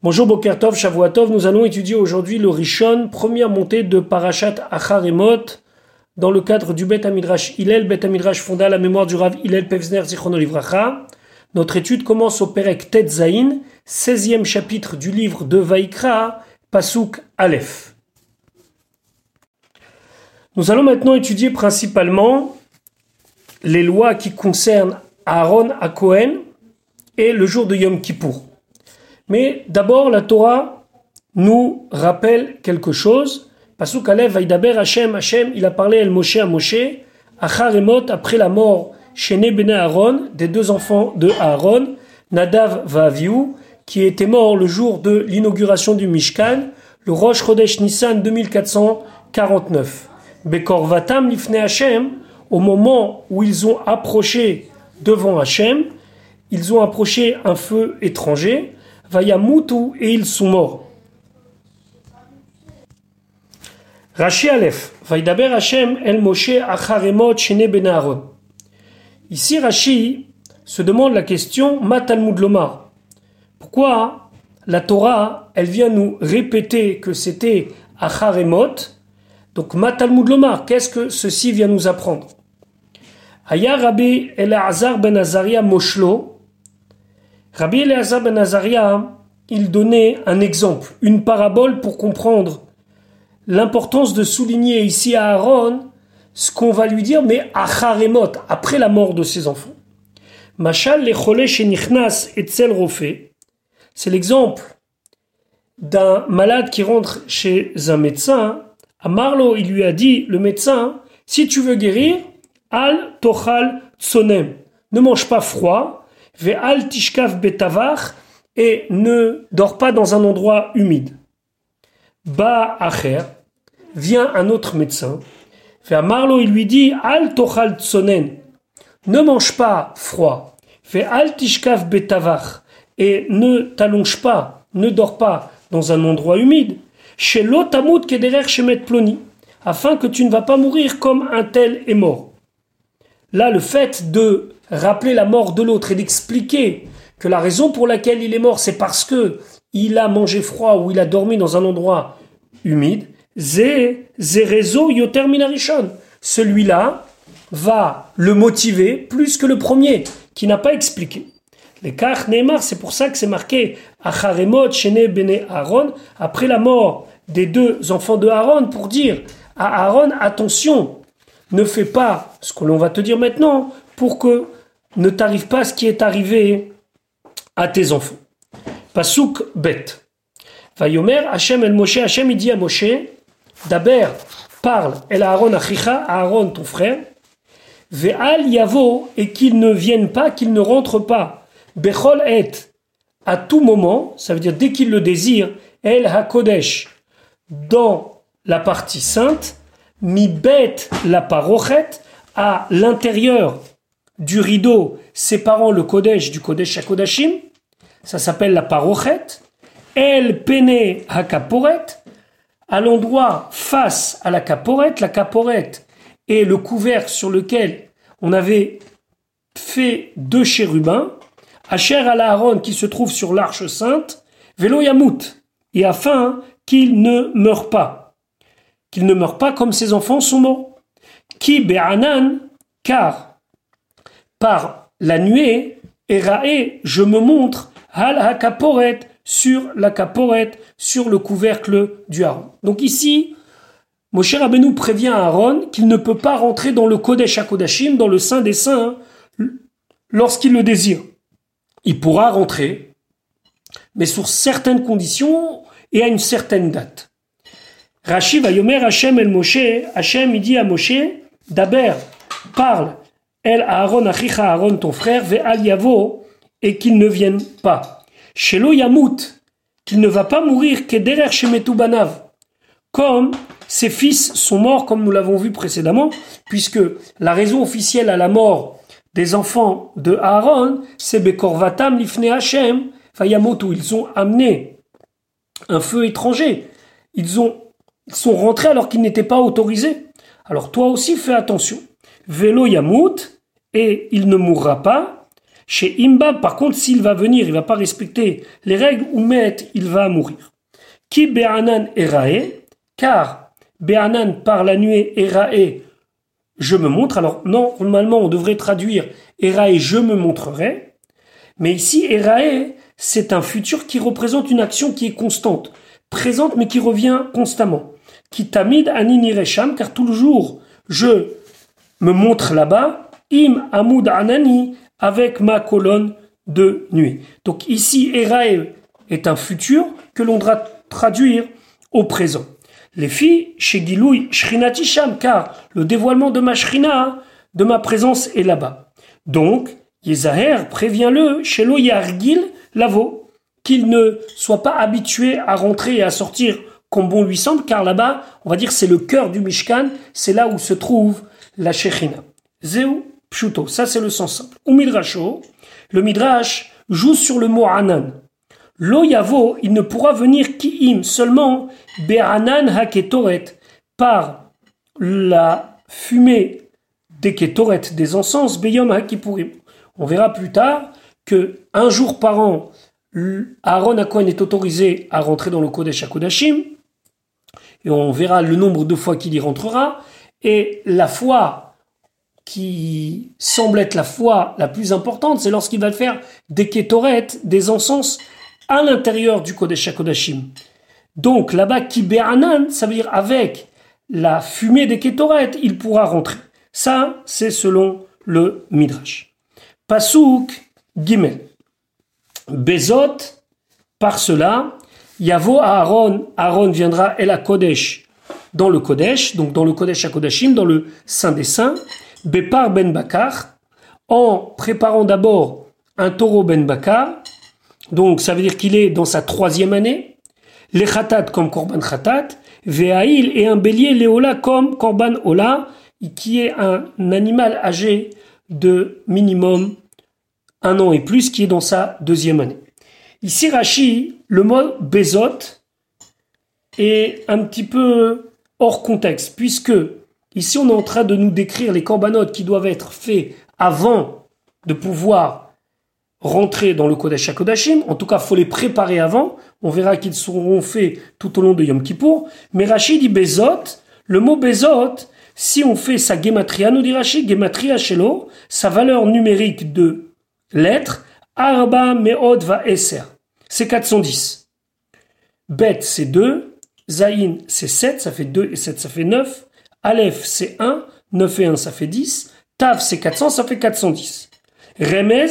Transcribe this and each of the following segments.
Bonjour Bokertov, Shavuatov, nous allons étudier aujourd'hui le Rishon, première montée de Parashat Acharemot, dans le cadre du Bet Amidrash Hillel. Bet Amidrash fonda à la mémoire du Rav Hillel Pevzner Zichrono Notre étude commence au Perek Tet Zain, 16e chapitre du livre de Vaikra, Pasuk Aleph. Nous allons maintenant étudier principalement les lois qui concernent Aaron à Cohen et le jour de Yom Kippour. Mais d'abord, la Torah nous rappelle quelque chose. Pasuk Alev Vaidaber Hashem, Hashem, il a parlé El Moshe à Moshe, Acharemot, après la mort chez Bene Aaron, des deux enfants de Aaron, Nadav Vaviou, qui était mort le jour de l'inauguration du Mishkan, le Rosh Chodesh Nissan 2449. Bekor Vatam Lifne Hashem, au moment où ils ont approché devant Hashem, ils ont approché un feu étranger, Vayamutu et ils sont morts. Rashi Aleph, Vaidaber Hashem El Moshe Acharemot Shene Ben Aaron. Ici, Rashi se demande la question Matalmud Lomar. Pourquoi la Torah, elle vient nous répéter que c'était Acharemot? Donc, Matalmud Lomar, qu'est-ce que ceci vient nous apprendre? Aya Rabbi Elazar ben Azaria Moshlo, Rabbi Elazar ben Azaria, il donnait un exemple, une parabole pour comprendre l'importance de souligner ici à Aaron ce qu'on va lui dire, mais à Haremot, après la mort de ses enfants. Machal le shenichnas etzel rofé, c'est l'exemple d'un malade qui rentre chez un médecin. À Marlo, il lui a dit, le médecin, si tu veux guérir, al tochal tsonem, ne mange pas froid, et ne dors pas dans un endroit humide. Ba acher, vient un autre médecin. Fait Marlo, il lui dit Al tochal tsonen, ne mange pas froid. Fait al et ne t'allonge pas, ne dors pas dans un endroit humide. Chez l'otamut kederer shemet ploni, afin que tu ne vas pas mourir comme un tel est mort. Là, le fait de rappeler la mort de l'autre et d'expliquer que la raison pour laquelle il est mort, c'est parce que il a mangé froid ou il a dormi dans un endroit humide, celui-là va le motiver plus que le premier, qui n'a pas expliqué. Les Neymar, c'est pour ça que c'est marqué Acharemot, Shene, Bene, Aaron, après la mort des deux enfants de Aaron, pour dire à Aaron, attention, ne fais pas ce que l'on va te dire maintenant, pour que ne t'arrive pas ce qui est arrivé à tes enfants. Pasuk bet. Vayomer Hashem el Moshe, Hashem il dit à Moshe, Daber parle el Aaron achicha, Aaron ton frère, Ve'al yavo, et qu'il ne vienne pas, qu'il ne rentre pas, Bechol et, à tout moment, ça veut dire dès qu'il le désire, El HaKodesh, dans la partie sainte, mi bet la parochet, à l'intérieur du rideau séparant le Kodesh du Kodesh HaKodashim, ça s'appelle la parochet. El pene hakaporet, à l'endroit face à la caporet, la caporet est le couvercle sur lequel on avait fait deux chérubins, Asher al Aaron qui se trouve sur l'arche sainte, Velo Yamut, et afin qu'il ne meure pas, qu'il ne meure pas comme ses enfants sont morts. Ki be'anan, car par la nuée, Erae, je me montre Hal hakaporet sur la caporet, sur le couvercle du haron. Donc ici, Moshe Rabbeinu prévient Aaron qu'il ne peut pas rentrer dans le Kodesh HaKodashim, dans le Saint des Saints, lorsqu'il le désire. Il pourra rentrer, mais sur certaines conditions et à une certaine date. Rashi va yomer Hashem el Moshe, Hashem il dit à Moshe, Daber, parle, El Aaron achicha Aaron ton frère, ve al yavo, et qu'il ne vienne pas. Shelo Yamut, qu'il ne va pas mourir qu'Ederer Shemetubanav, comme ses fils sont morts, comme nous l'avons vu précédemment, puisque la raison officielle à la mort des enfants de Aaron, c'est Bekorvatam Lifne Hashem, Fayamotu. Ils ont amené un feu étranger. Ils, ont, ils sont rentrés alors qu'ils n'étaient pas autorisés. Alors toi aussi fais attention. Vélo Yamut, et il ne mourra pas, Chez Imba, par contre, s'il va venir, il va pas respecter les règles, ou met, il va mourir. Qui Be'anan Erae, car Be'anan par la nuée Erae, je me montre. Alors, normalement, on devrait traduire Erae, je me montrerai. Mais ici, Erae, c'est un futur qui représente une action qui est constante, présente mais qui revient constamment. Qui tamid anini resham, car jour, je me montre là-bas, im amud anani, avec ma colonne de nuit. Donc ici, Erae est un futur que l'on doit traduire au présent. Les filles, chez Giloui, Shrinati Sham, car le dévoilement de ma Shrina, de ma présence est là-bas. Donc, Yezaher prévient-le, chez Yargil, Lavo, qu'il ne soit pas habitué à rentrer et à sortir comme bon lui semble, car là-bas, on va dire, c'est le cœur du Mishkan, c'est là où se trouve la Shechina. Zeu Pshuto, ça c'est le sens simple. Ou Midrasho, le Midrash joue sur le mot Anan. Lo Yavo, il ne pourra venir Ki'im, seulement Be'anan HaKetoret, par la fumée des Ketoret, des encens, Beyom HaKipurim. On verra plus tard que un jour par an, Aaron Akohen est autorisé à rentrer dans le Kodesh HaKodashim, et on verra le nombre de fois qu'il y rentrera, et la foi qui semble être la foi la plus importante, c'est lorsqu'il va faire des kétoret, des encens, à l'intérieur du Kodesh HaKodashim. Donc là-bas, Kibéanan, ça veut dire avec la fumée des kétoret, il pourra rentrer. Ça, c'est selon le Midrash. Pasouk Gimel. Bezot, par cela, Yavo Aaron, Aaron viendra El Kodesh dans le Kodesh, donc dans le Kodesh HaKodashim, dans le Saint des Saints, Bepar Ben Bakar, en préparant d'abord un taureau Ben Bakar, donc ça veut dire qu'il est dans sa troisième année, les Khatat comme Korban Khatat, Ve'ail et un bélier Léola comme Korban Ola, qui est un animal âgé de minimum un an et plus, qui est dans sa deuxième année. Ici, Rashi, le mot Bezot est un petit peu hors contexte, puisque ici on est en train de nous décrire les corbanotes qui doivent être faits avant de pouvoir rentrer dans le Kodesh. En tout cas, faut les préparer avant. On verra qu'ils seront faits tout au long de Yom Kippour. Mais Rashi dit Bezot. Le mot Bezot, si on fait sa gematria, nous dit Rashi, gematria shelo, sa valeur numérique de lettres, Arba Meod va Esser. C'est 410. Bet, c'est 2. Zain, c'est 7. Ça fait 2 et 7, ça fait 9. Aleph, c'est 1. 9 et 1, ça fait 10. Tav, c'est 400, ça fait 410. Remez,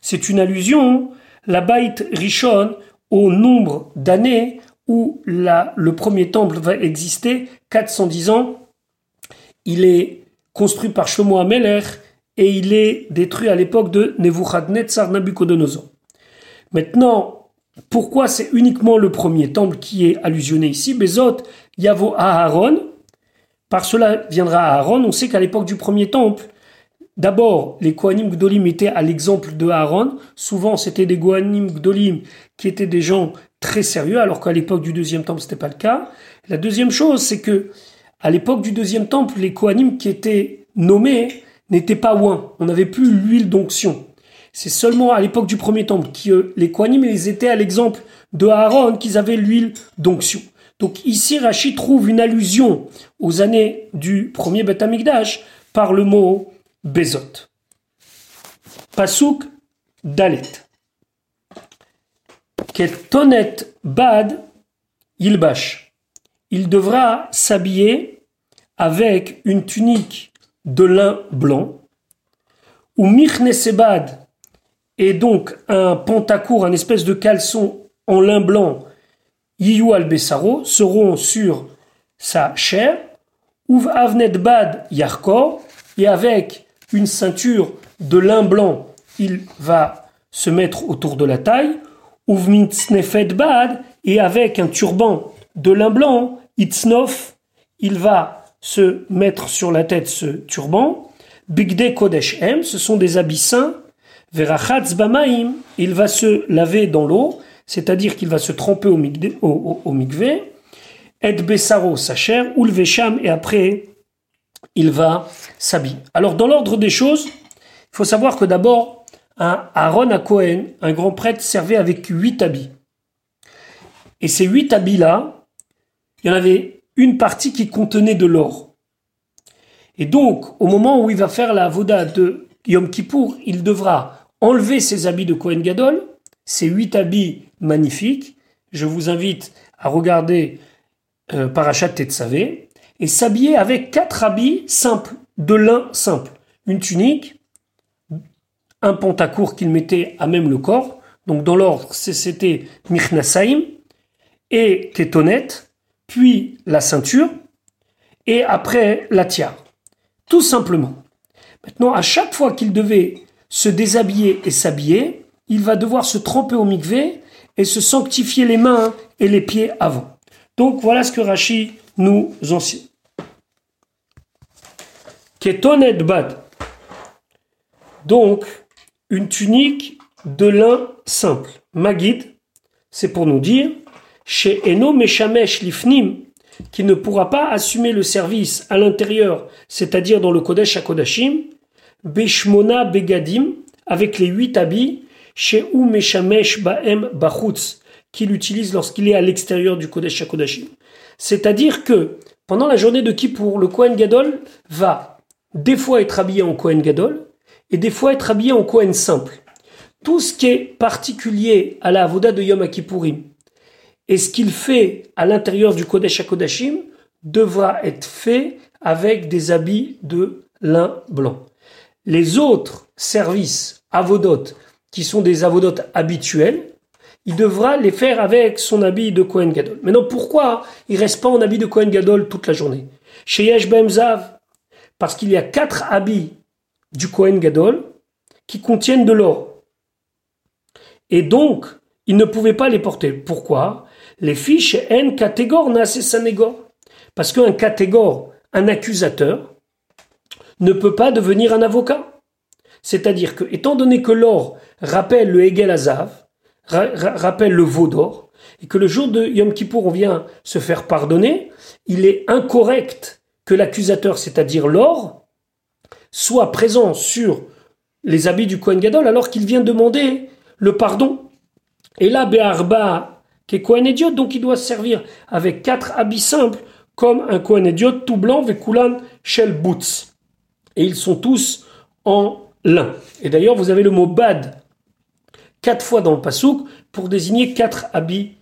c'est une allusion, la Bait Rishon, au nombre d'années où la, le premier temple va exister, 410 ans. Il est construit par Shlomo Ameler et il est détruit à l'époque de Nebuchadnezzar Nabucodonosor. Maintenant, pourquoi c'est uniquement le premier temple qui est allusionné ici Bezot, Yavo Aaron. Par cela viendra Aaron. On sait qu'à l'époque du premier temple, D'abord, les Kohanim Gdolim étaient à l'exemple de Aaron. Souvent, c'était des Kohanim Gdolim qui étaient des gens très sérieux, alors qu'à l'époque du deuxième temple, c'était pas le cas. La deuxième chose, c'est que à l'époque du deuxième temple, les Kohanim qui étaient nommés n'étaient pas ouin. On n'avait plus l'huile d'onction. C'est seulement à l'époque du premier temple que les Kohanim ils étaient à l'exemple de Aaron qu'ils avaient l'huile d'onction. Donc ici, Rachid trouve une allusion aux années du premier Beth Amikdash par le mot Bezot. Pasuk Dalet. Ketonet Bad Ilbash. Il devra s'habiller avec une tunique de lin blanc. Ou Michnesebad et donc un pantacourt, un espèce de caleçon en lin blanc, Yiyu al Bessaro, seront sur sa chair. Ou Avnet Bad Yarkor, et avec une ceinture de lin blanc, il va se mettre autour de la taille, bad, et avec un turban de lin blanc, itznof, il va se mettre sur la tête ce turban, bigde kodesh em, ce sont des habits saints, verachatz bamaim, il va se laver dans l'eau, c'est-à-dire qu'il va se tremper au, mikve, et besaro sa chair, ulvesham, et après il va s'habiller. Alors dans l'ordre des choses, il faut savoir que d'abord, un Aaron à Cohen, un grand prêtre, servait avec huit habits. Et ces huit habits-là, il y en avait une partie qui contenait de l'or. Et donc, au moment où il va faire la voda de Yom Kippour, il devra enlever ses habits de Cohen Gadol, ces huit habits magnifiques. Je vous invite à regarder euh, Parachat Tetzavé et s'habiller avec quatre habits simples, de lin simple. Une tunique, un pantacourt qu'il mettait à même le corps. Donc dans l'ordre, c'était Mirnasaim et Ketonet, puis la ceinture et après la tiare. Tout simplement. Maintenant, à chaque fois qu'il devait se déshabiller et s'habiller, il va devoir se tremper au mikvé et se sanctifier les mains et les pieds avant. Donc voilà ce que Rashi nous enseigne. Ketonet bad. Donc, une tunique de lin simple. Magid, c'est pour nous dire, chez Eno Meshamesh Lifnim, qui ne pourra pas assumer le service à l'intérieur, c'est-à-dire dans le Kodesh HaKodashim, Beshmona Begadim, avec les huit habits, chez Meshamesh Baem Bachutz, qu'il utilise lorsqu'il est à l'extérieur du Kodesh HaKodashim. C'est-à-dire que pendant la journée de Kippour, le Kohen Gadol va des fois être habillé en Kohen Gadol et des fois être habillé en Kohen simple. Tout ce qui est particulier à la Avoda de Yom Kippourim et ce qu'il fait à l'intérieur du Kodesh HaKodashim devra être fait avec des habits de lin blanc. Les autres services avodot qui sont des avodot habituels, il devra les faire avec son habit de Kohen Gadol. Maintenant, pourquoi il reste pas en habit de Kohen Gadol toute la journée? Chez Yesh Zav, parce qu'il y a quatre habits du Kohen Gadol qui contiennent de l'or. Et donc, il ne pouvait pas les porter. Pourquoi? Les fiches N catégore sanégor. Parce qu'un catégore, un accusateur, ne peut pas devenir un avocat. C'est-à-dire que, étant donné que l'or rappelle le Hegel Azav, rappelle le veau d'or, et que le jour de Yom Kippour on vient se faire pardonner, il est incorrect que l'accusateur, c'est-à-dire l'or, soit présent sur les habits du Kohen Gadol alors qu'il vient demander le pardon. Et là, Be'arba, qui est Kohen Idiot, donc il doit se servir avec quatre habits simples, comme un Kohen Idiot tout blanc, Vekulan Shel Boots. Et ils sont tous en lin. Et d'ailleurs, vous avez le mot bad quatre fois dans le pasouk pour désigner quatre habits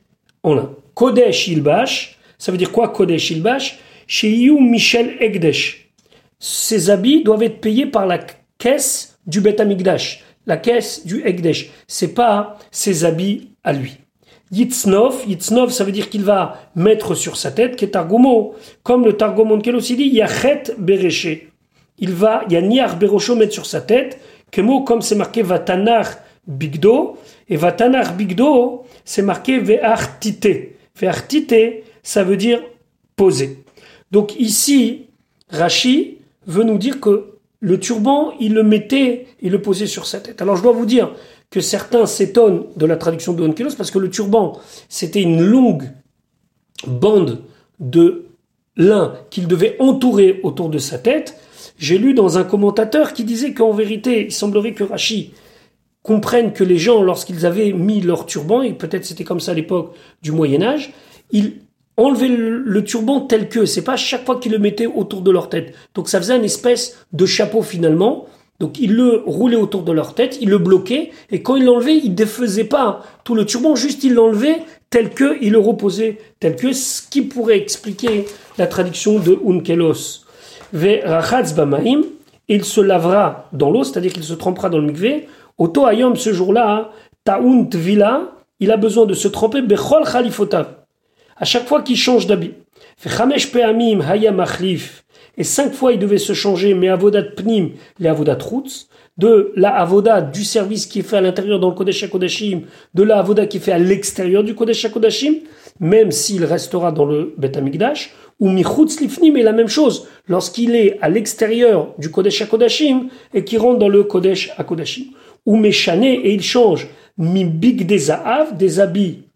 en lin. Kodesh Ilbash, ça veut dire quoi Kodesh Ilbash? Chez You Michel Egdesh. Ces habits doivent être payés par la caisse du Bet Amigdash, la caisse du Egdesh. C'est pas ses habits à lui. Yitznov, Yitznov, ça veut dire qu'il va mettre sur sa tête, qui est Targomo, comme le Targomon aussi dit, Yachet Bereché. Il va, Yaniar Berosho mettre sur sa tête, mot comme c'est marqué Vatanar Bigdo, et Vatanar Bigdo, c'est marqué Ve'artite. Ve'artite, ça veut dire poser. Donc ici, Rashi veut nous dire que le turban, il le mettait, il le posait sur sa tête. Alors je dois vous dire que certains s'étonnent de la traduction de Onkelos parce que le turban, c'était une longue bande de lin qu'il devait entourer autour de sa tête. J'ai lu dans un commentateur qui disait qu'en vérité, il semblerait que Rashi comprenne que les gens, lorsqu'ils avaient mis leur turban, et peut-être c'était comme ça à l'époque du Moyen Âge, ils enlever le, turban tel que, c'est pas chaque fois qu'ils le mettaient autour de leur tête. Donc ça faisait une espèce de chapeau finalement. Donc ils le roulaient autour de leur tête, ils le bloquaient, et quand ils l'enlevaient, ils défaisaient pas tout le turban, juste ils l'enlevaient tel que, ils le reposaient tel que, ce qui pourrait expliquer la traduction de Unkelos. Il se lavera dans l'eau, c'est-à-dire qu'il se trempera dans le mikvé. Auto ayom ce jour-là, ta'unt vila, il a besoin de se tremper bechol khalifotav à chaque fois qu'il change d'habit. Et cinq fois il devait se changer, mais avodat pnim, les avodat roots, de la avoda du service qui est fait à l'intérieur dans le Kodesh HaKodashim, de la avoda qui est fait à l'extérieur du Kodesh HaKodashim, même s'il restera dans le Bet ou michutz lifnim est la même chose, lorsqu'il est à l'extérieur du Kodesh HaKodashim et qu'il rentre dans le Kodesh HaKodashim. Ou meshane, et il change, mi big des des habits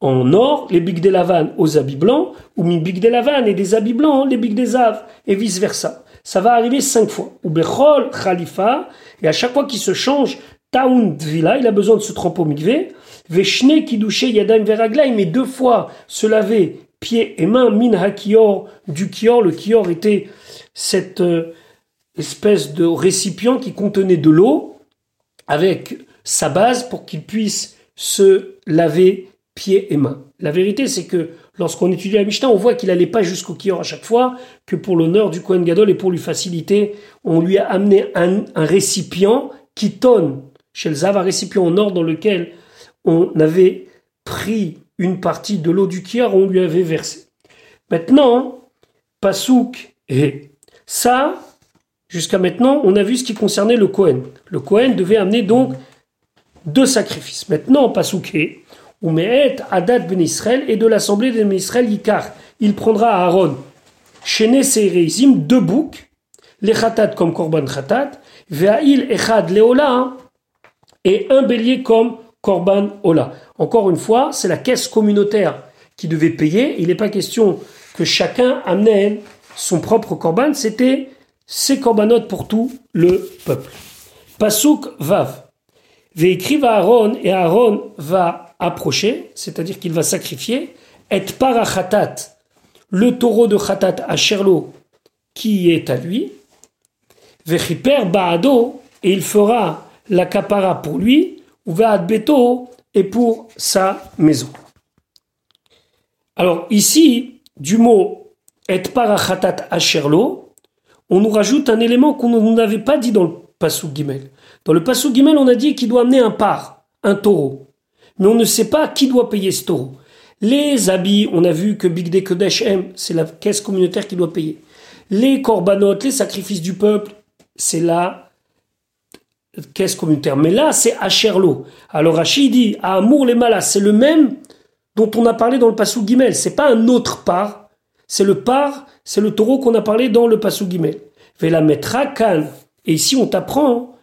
en or les bigs des lavanes aux habits blancs, ou mi big des lavanes et des habits blancs les bigs des aves, et vice versa. Ça va arriver cinq fois. Ou Bechol Khalifa, et à chaque fois qu'il se change, Taoun Dvila, il a besoin de se tremper au mikvé. Veshne Kidouché Yadam Veraglaim, mais deux fois se laver pieds et mains, min hakior, du kior. Le kior était cette euh, espèce de récipient qui contenait de l'eau avec sa base pour qu'il puisse se laver pieds et mains. La vérité, c'est que lorsqu'on étudie la Mishnah, on voit qu'il n'allait pas jusqu'au kior à chaque fois, que pour l'honneur du Kohen Gadol et pour lui faciliter, on lui a amené un, récipient qui tonne chez le Zav, un récipient en or dans lequel on avait pris une partie de l'eau du kior, on lui avait versé. Maintenant, Pasouk et ça, jusqu'à maintenant, on a vu ce qui concernait le Kohen. Le Kohen devait amener donc deux sacrifices. Maintenant, Pasouké, ou Mehet Adat ben Israël et de l'assemblée des ben Israël Yikar. Il prendra à Aaron, Shene Seireizim, deux boucs, les Khatat comme Korban Khatat, Ve'ail Echad Leola, et un bélier comme Korban Ola. Encore une fois, c'est la caisse communautaire qui devait payer. Il n'est pas question que chacun amenait son propre Korban, c'était ses Korbanot pour tout le peuple. Pasuk Vav. Ve'écrive à Aaron, et Aaron va approcher, c'est-à-dire qu'il va sacrifier, et parachatat, le taureau de Khatat à Sherlo, qui est à lui, Vechiper Baado, et il fera la capara pour lui, ou Ve'ad Beto, et pour sa maison. Alors ici, du mot et parachatat asherlo, on nous rajoute un élément qu'on n'avait pas dit dans le Passou Gimel. Dans le Passou Gimel, on a dit qu'il doit amener un par, un taureau. Mais on ne sait pas qui doit payer ce taureau. Les habits, on a vu que Big Kodesh M, c'est la caisse communautaire qui doit payer. Les corbanotes, les sacrifices du peuple, c'est la caisse communautaire. Mais là, c'est Asherlo. Alors Rachid dit, à Amour les Malas, c'est le même dont on a parlé dans le Passou Gimel. C'est pas un autre par, c'est le par, c'est le taureau qu'on a parlé dans le Passou Gimel. la mettra Khan. Et ici, on t'apprend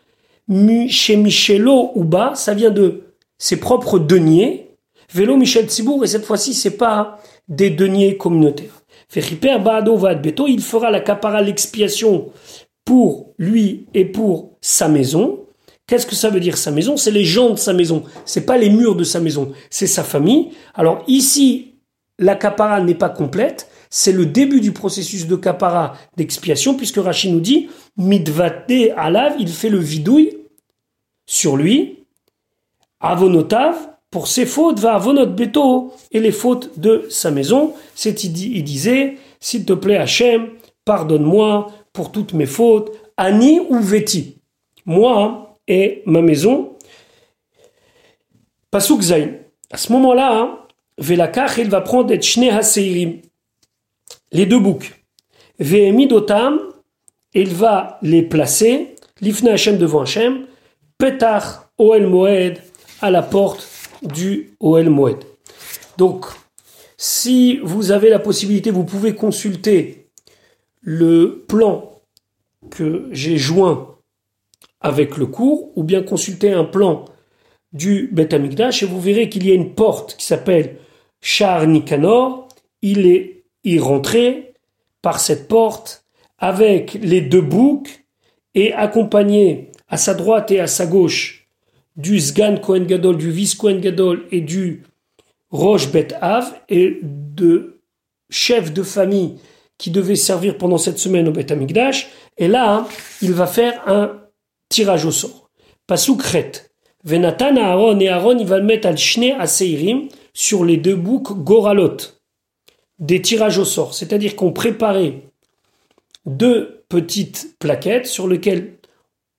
chez Michelo Uba, ça vient de ses propres deniers. Vélo Michel Tzibour, et cette fois-ci, c'est pas des deniers communautaires. Fechiper Baado Beto, il fera la capara, l'expiation pour lui et pour sa maison. Qu'est-ce que ça veut dire sa maison? C'est les gens de sa maison. C'est pas les murs de sa maison. C'est sa famille. Alors ici, la capara n'est pas complète. C'est le début du processus de capara d'expiation puisque Rachid nous dit mitvate alav, il fait le vidouille sur lui, avonotav, pour ses fautes, va avonot beto, et les fautes de sa maison. C'est, il disait, s'il te plaît Hachem, pardonne-moi pour toutes mes fautes, Ani ou Veti, moi et ma maison. Pasuk Zain. À ce moment-là, hein, Velakach, il va prendre et Shne les deux boucs. Vehemidotam, il va les placer, l'ifne Hachem devant Hachem, Petach Oel Moed à la porte du Oel Moed. Donc, si vous avez la possibilité, vous pouvez consulter le plan que j'ai joint avec le cours, ou bien consulter un plan du Beth Amikdash, et vous verrez qu'il y a une porte qui s'appelle Char Nikanor. Il est y rentré par cette porte avec les deux boucs et accompagné à sa droite et à sa gauche du Sgan Kohen Gadol, du Vis Kohen Gadol et du Roche Bet Av et de chefs de famille qui devaient servir pendant cette semaine au Bet Amigdash. Et là, il va faire un tirage au sort. Pasukret. Venatan Aaron et Aaron, il va le mettre al Shne à Seirim sur les deux boucs Goralot. Des tirages au sort. C'est-à-dire qu'on préparait deux petites plaquettes sur lesquelles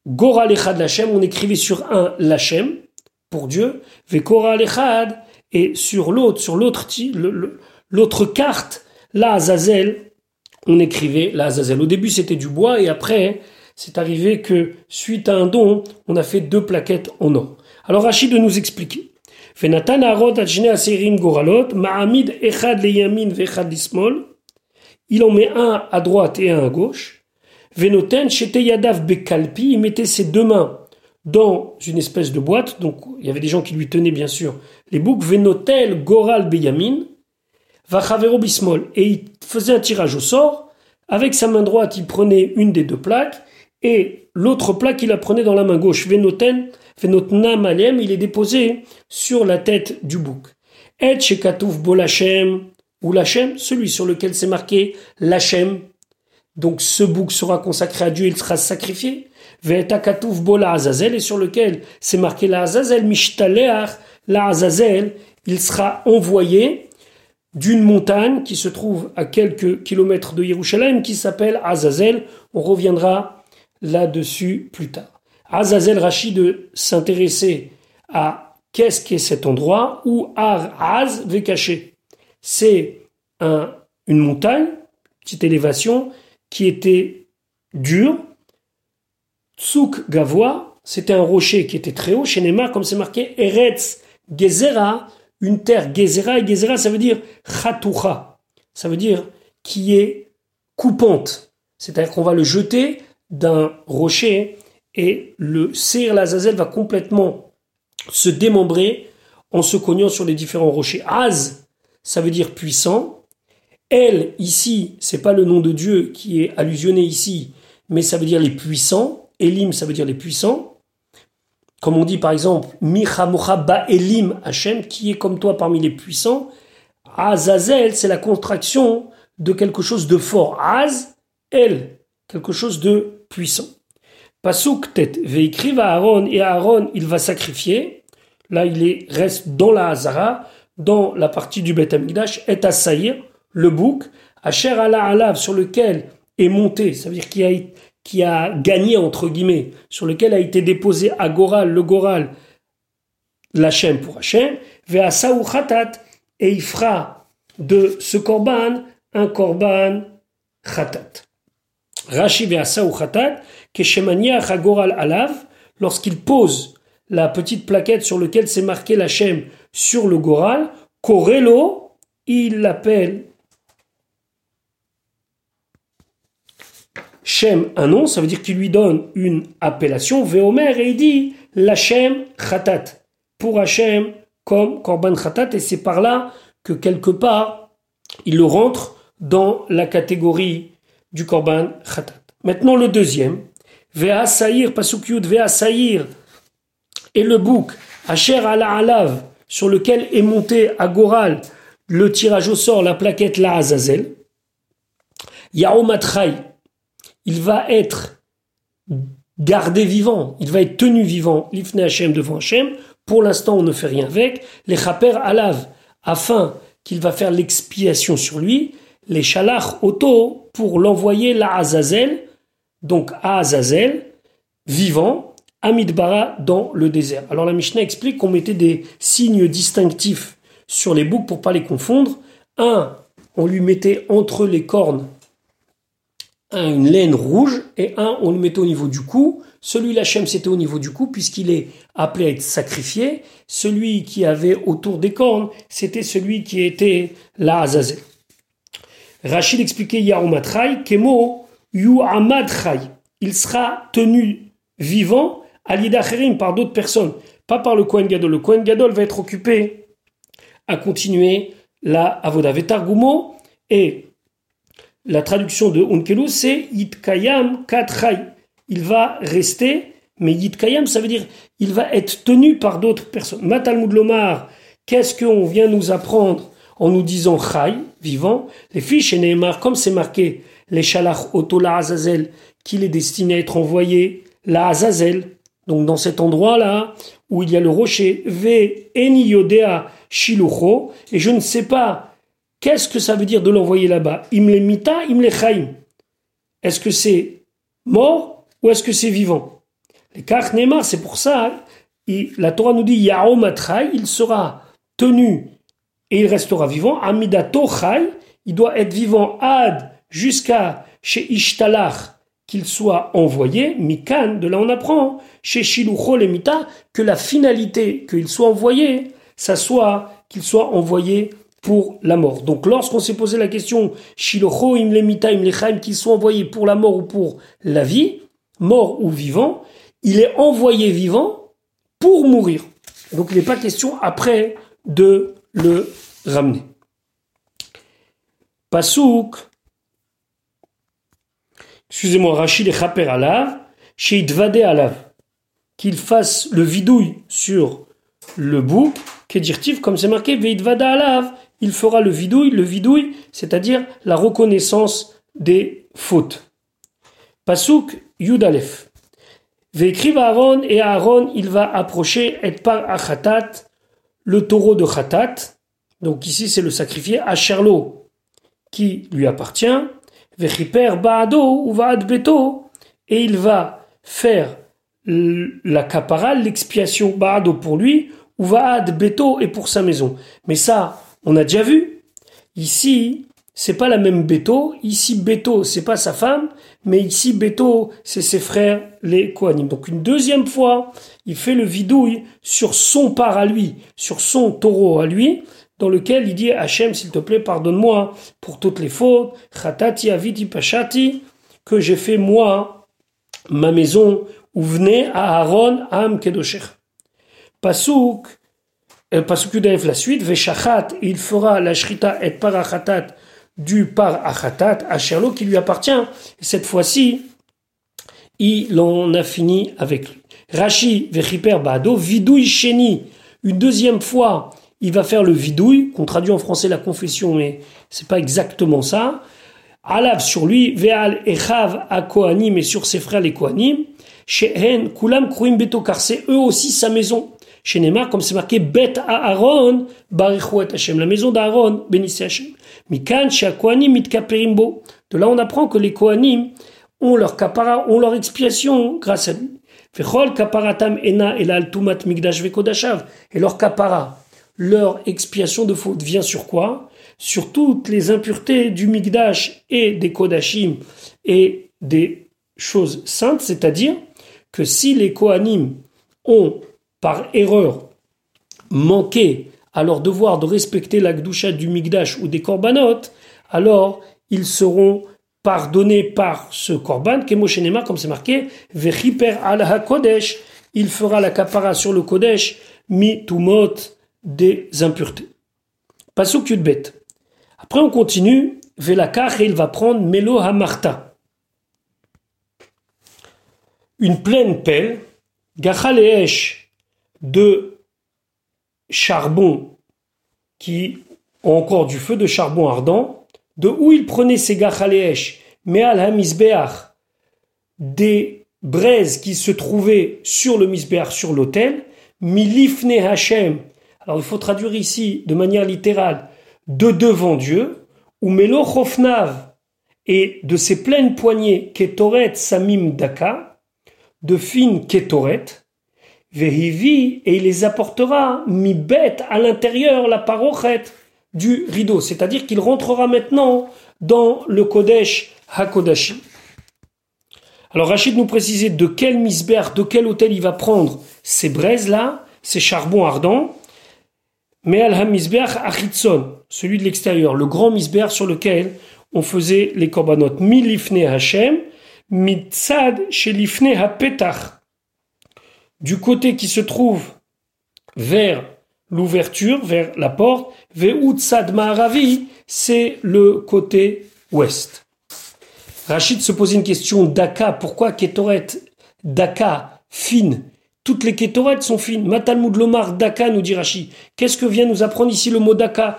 Gora Lechad Lachem, on écrivait sur un Lachem, pour Dieu, Vekora Lechad, et sur l'autre, sur l'autre, l'autre carte, la Azazel, on écrivait la Azazel. Au début, c'était du bois, et après, c'est arrivé que, suite à un don, on a fait deux plaquettes en or. Alors, Rachid de nous expliquer. Aserim Goralot, Ma'amid Echad Leyamin Vechad Lismol, il en met un à droite et un à gauche. Venoten, Yadav Bekalpi, il mettait ses deux mains dans une espèce de boîte, donc il y avait des gens qui lui tenaient bien sûr les boucs, Venotel Goral Beyamin, Bismol, et il faisait un tirage au sort, Avec sa main droite, il prenait une des deux plaques et l'autre plaque, il la prenait dans la main gauche. Venoten, venotna malem, il est déposé sur la tête du bouc. Et shekatouf bolachem, ou lachem, celui sur lequel c'est marqué lachem. Donc ce bouc sera consacré à Dieu, il sera sacrifié. Azazel, et sur lequel c'est marqué la azazel, la azazel, il sera envoyé d'une montagne qui se trouve à quelques kilomètres de Yerushalayim qui s'appelle Azazel. On reviendra là-dessus plus tard. Azazel Rachid de s'intéresser à qu'est-ce qu'est cet endroit où Ar Az caché. C'est un, une montagne, petite élévation, qui était dure. Tsuk Gavoa, c'était un rocher qui était très haut. Chez Neymar, comme c'est marqué, Eretz Gezera, une terre Gezera, et Gezera, ça veut dire Chatoucha. Ça veut dire qui est coupante. C'est-à-dire qu'on va le jeter d'un rocher et le Seir Lazazel va complètement se démembrer en se cognant sur les différents rochers. Az, ça veut dire puissant. El, ici, c'est pas le nom de Dieu qui est allusionné ici, mais ça veut dire les puissants. Elim, ça veut dire les puissants. Comme on dit par exemple, Micha Ba Elim Hashem, qui est comme toi parmi les puissants. Azazel, c'est la contraction de quelque chose de fort. Az, El, quelque chose de puissant. Pasuk tet veikriv à Aaron et Aaron il va sacrifier. Là il est, reste dans la Hazara, dans la partie du Beth Amikdash, et à Saïr, le bouc, Asher ala alav sur lequel est monté, ça veut dire qui a, gagné entre guillemets, sur lequel a été déposé à Goral, le Goral, l'Hachem pour Hachem, à khatat, et il fera de ce korban un korban khatat. Rashi ou Khatat, Keshemania Chagoral Alav, lorsqu'il pose la petite plaquette sur laquelle c'est marqué la Shem sur le Goral, Korelo, il l'appelle Shem un nom, ça veut dire qu'il lui donne une appellation, Veomer, et il dit l'Hachem Khatat, pour Hachem comme Korban Khatat, et c'est par là que quelque part il rentre dans la catégorie du Korban Khatat. Maintenant le deuxième, Vea Pasukyud, Vea et le bouc, Asher ala Alav, sur lequel est monté à Goral le tirage au sort, la plaquette La Azazel. Yaomatrai, il va être gardé vivant, il va être tenu vivant, l'Ifne Hashem devant Hashem. Pour l'instant, on ne fait rien avec. Les Chaper Alav, afin qu'il va faire l'expiation sur lui. Les Shalach Auto, pour l'envoyer la Azazel, donc à Azazel, vivant, à Midbara, dans le désert. Alors la Mishnah explique qu'on mettait des signes distinctifs sur les boucs pour pas les confondre. Un, on lui mettait entre les cornes une laine rouge et un, on le mettait au niveau du cou. Celui l'Hachem, c'était au niveau du cou puisqu'il est appelé à être sacrifié. Celui qui avait autour des cornes, c'était celui qui était la Azazel. Rachid expliquait Kemo. Il sera tenu vivant à l'Idacherim par d'autres personnes, pas par le Kohen Gadol. Le Kohen Gadol va être occupé à continuer la Avoda Vetargumo et la traduction de Unkelu c'est Yitkayam Katrai. Il va rester, mais Yitkayam ça veut dire il va être tenu par d'autres personnes. Matalmud Lomar, qu'est-ce qu'on vient nous apprendre en nous disant Chai, vivant, les fiches et Neymar, comme c'est marqué, les Shalach Oto la Azazel, qu'il est destiné à être envoyé, la Azazel, donc dans cet endroit-là, où il y a le rocher, Ve Eni Yodea Shilucho, et je ne sais pas qu'est-ce que ça veut dire de l'envoyer là-bas? Imle Mita, Imle Chaim. Est-ce que c'est mort ou est-ce que c'est vivant? Les Kach Neymar, c'est pour ça, la Torah nous dit Yaomatrai, il sera tenu et il restera vivant. Amida Chai, il doit être vivant ad jusqu'à chez Ishtalach qu'il soit envoyé. Mikan, de là on apprend, chez Shilucho Lemita, que la finalité qu'il soit envoyé, ça soit qu'il soit envoyé pour la mort. Donc lorsqu'on s'est posé la question Shilucho im Lemita im Lechaim, qu'il soit envoyé pour la mort ou pour la vie, mort ou vivant, il est envoyé vivant pour mourir. Donc il n'est pas question après de le ramener. Pasouk, excusez-moi, Rachid et Chaper alav, chez Idvade alav, qu'il fasse le vidouille sur le bout, qu'est-dirtif, comme c'est marqué, Veidvada alav, il fera le vidouille, le vidouille, c'est-à-dire la reconnaissance des fautes. Pasuk Yudalef. Ve'écrive Aaron, et Aaron, il va approcher, et par Achatat, le taureau de Khatat. Donc ici, c'est le sacrifié à Sherlo, qui lui appartient. Vechiper Baado ou Beto, et il va faire la capara, l'expiation Baado pour lui, ou Vaad Beto et pour sa maison. Mais ça, on a déjà vu. Ici, c'est pas la même Beto. Ici, Beto, c'est pas sa femme, mais ici, Beto, c'est ses frères, les Kohanim. Donc une deuxième fois, il fait le vidouille sur son part à lui, sur son taureau à lui, lequel il dit Hachem, s'il te plaît, pardonne-moi pour toutes les fautes, chatati aviti que j'ai fait moi, ma maison, où venait à Aaron, Am Kedoshech. Pasuk, euh, Pasuk la suite, Veshachat, il fera la shrita et parachatat du par achatat à Sherlo qui lui appartient. Et cette fois-ci, il en a fini avec lui. Rashi vechiper bado vidouille sheni. Une deuxième fois, il va faire le vidouille, qu'on traduit en français la confession, mais c'est pas exactement ça. Alav sur lui, veal echav a kohanim et sur ses frères les kohanim. Shehen kulam kruim beto, car c'est eux aussi sa maison. Chez Neymar, comme c'est marqué, bet à Aaron, barichouet Hashem, la maison d'Aaron, bénissez Hashem. Mikan, kohanim mitkaperimbo. De là, on apprend que les kohanim ont leur kapara, ont leur expiation grâce à lui. Vechol kaparatam ena elal tumat migdash vekodashav. Et leur kapara, leur expiation de faute vient sur quoi? Sur toutes les impuretés du Migdash et des Kodashim et des choses saintes, c'est-à-dire que si les Kohanim ont, par erreur, manqué à leur devoir de respecter la Gdusha du Migdash ou des Korbanot, alors ils seront pardonnés par ce Korban, Kemoshenema, comme c'est marqué, Vechiper al Kodesh, il fera la kapara sur le Kodesh, mi tumot, des impuretés. De bête. Après, on continue. Velakar, il va prendre Melo Hamarta. Une pleine pelle, Gachaleesh de charbon qui ont encore du feu de charbon ardent, de où il prenait ces Gachaleesh, Meal Hamisbeach, des braises qui se trouvaient sur le Misbeach, sur l'autel, Milifne Hashem, alors il faut traduire ici de manière littérale de devant Dieu, ou Melochofnav et de ses pleines poignées Ketoret Samim Daka, de fines Ketoret, Vehivi, et il les apportera mi bête à l'intérieur la parochet du rideau, c'est-à-dire qu'il rentrera maintenant dans le Kodesh HaKodashi. Alors Rachid nous précisait de quel misber, de quel hôtel il va prendre ces braises-là, ces charbons ardents, mais al-Hamizbeach Achitson, celui de l'extérieur, le grand misber sur lequel on faisait les korbanot. Milifne Hashem, mitzad shelifne hapetach. Du côté qui se trouve vers l'ouverture, vers la porte, ve'utzad ma'aravi, c'est le côté ouest. Rachid se posait une question d'Aka, pourquoi Ketoret d'Aka fine toutes les kétorettes sont fines. Matalmud lomar daka, nous dit Rashi. Qu'est-ce que vient nous apprendre ici le mot daka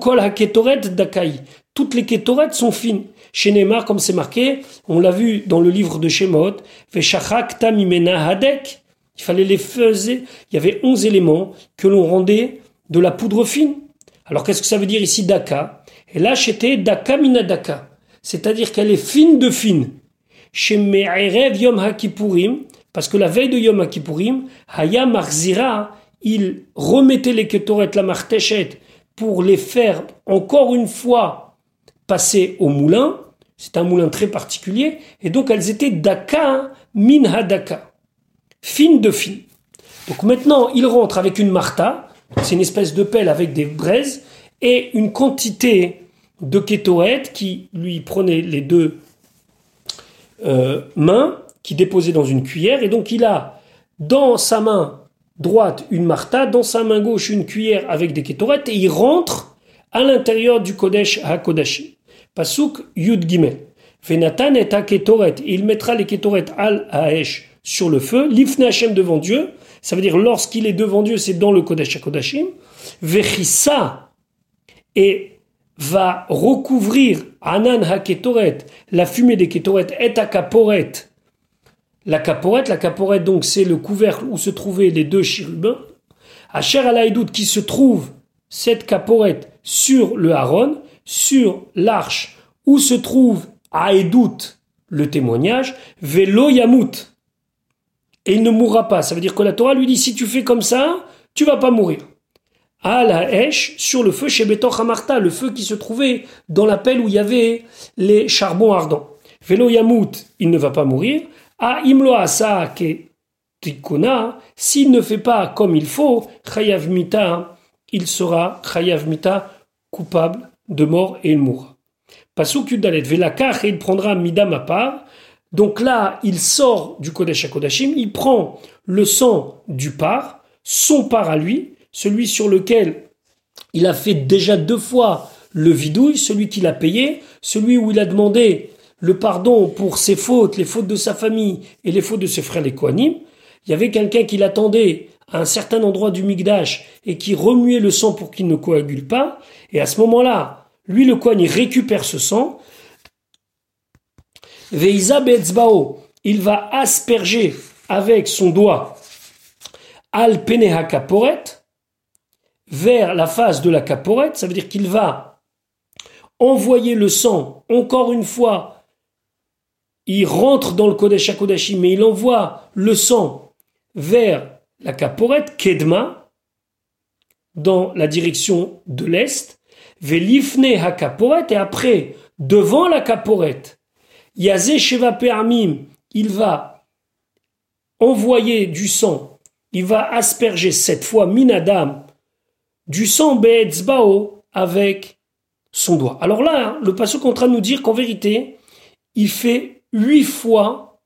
kol ha ketoret dakai. Toutes les kétorettes sont fines. Chez Neymar, comme c'est marqué, on l'a vu dans le livre de Shemot, Veshachak tamimena hadek. Il fallait les faiser. Il y avait onze éléments que l'on rendait de la poudre fine. Alors qu'est-ce que ça veut dire ici daka Et là, c'était daka mina daka. C'est-à-dire qu'elle est fine de fine. Chez Me'erev yom ha-kippurim, parce que la veille de Yom Kippourim, Haya Marzira, il remettait les Ketoret la Martechet pour les faire encore une fois passer au moulin. C'est un moulin très particulier. Et donc elles étaient Daka, Min Hadaka. Fine de fine. Donc maintenant, il rentre avec une Marta. C'est une espèce de pelle avec des braises et une quantité de Ketoret qui lui prenait les deux euh, mains qui déposait dans une cuillère. Et donc il a dans sa main droite une marta, dans sa main gauche une cuillère avec des kétorettes, et il rentre à l'intérieur du Kodesh HaKodashi. Pasuk Yud Gimel. Venatan et ketoret. Il mettra les ketoret al haesh sur le feu. L'ifne Hashem devant Dieu. Ça veut dire lorsqu'il est devant Dieu, c'est dans le Kodesh HaKodashim. Vechissa. Et va recouvrir Anan HaKetoret, la fumée des Ketoret, et Akaporet. La caporette, la caporette donc c'est le couvercle où se trouvaient les deux chérubins. Asher Alaïdout qui se trouve cette caporette sur le Haron, sur l'arche où se trouve Aedout, le témoignage, Velo Yamut. Et il ne mourra pas. Ça veut dire que la Torah lui dit si tu fais comme ça, tu vas pas mourir. À la Hesh, sur le feu chez Betor Hamarta, le feu qui se trouvait dans la pelle où il y avait les charbons ardents. Velo Yamut, il ne va pas mourir. A Imlo Asa Tikuna, s'il ne fait pas comme il faut, Chayav Mita, il sera Chayav Mita coupable de mort et il mourra. Pasuk Yudalet Velakar et il prendra Midam à part. Donc là, il sort du Kodesh Kodashim, il prend le sang du par, son par à lui, celui sur lequel il a fait déjà deux fois le vidouille, celui qu'il a payé, celui où il a demandé le pardon pour ses fautes, les fautes de sa famille et les fautes de ses frères les Kohanim. Il y avait quelqu'un qui l'attendait à un certain endroit du Migdash et qui remuait le sang pour qu'il ne coagule pas. Et à ce moment-là, lui, le Kohen, il récupère ce sang. Veiza Betzbao, il va asperger avec son doigt al peneha kaporet vers la face de la caporette. Ça veut dire qu'il va envoyer le sang encore une fois. Il rentre dans le Kodesh HaKodashim, mais il envoie le sang vers la caporette, Kedma, dans la direction de l'Est, Velifne HaKaporet, et après, devant la caporette, Yazé Sheva il va envoyer du sang, il va asperger cette fois Minadam, du sang Be'etzbao avec son doigt. Alors là, le passage est en train de nous dire qu'en vérité, il fait huit fois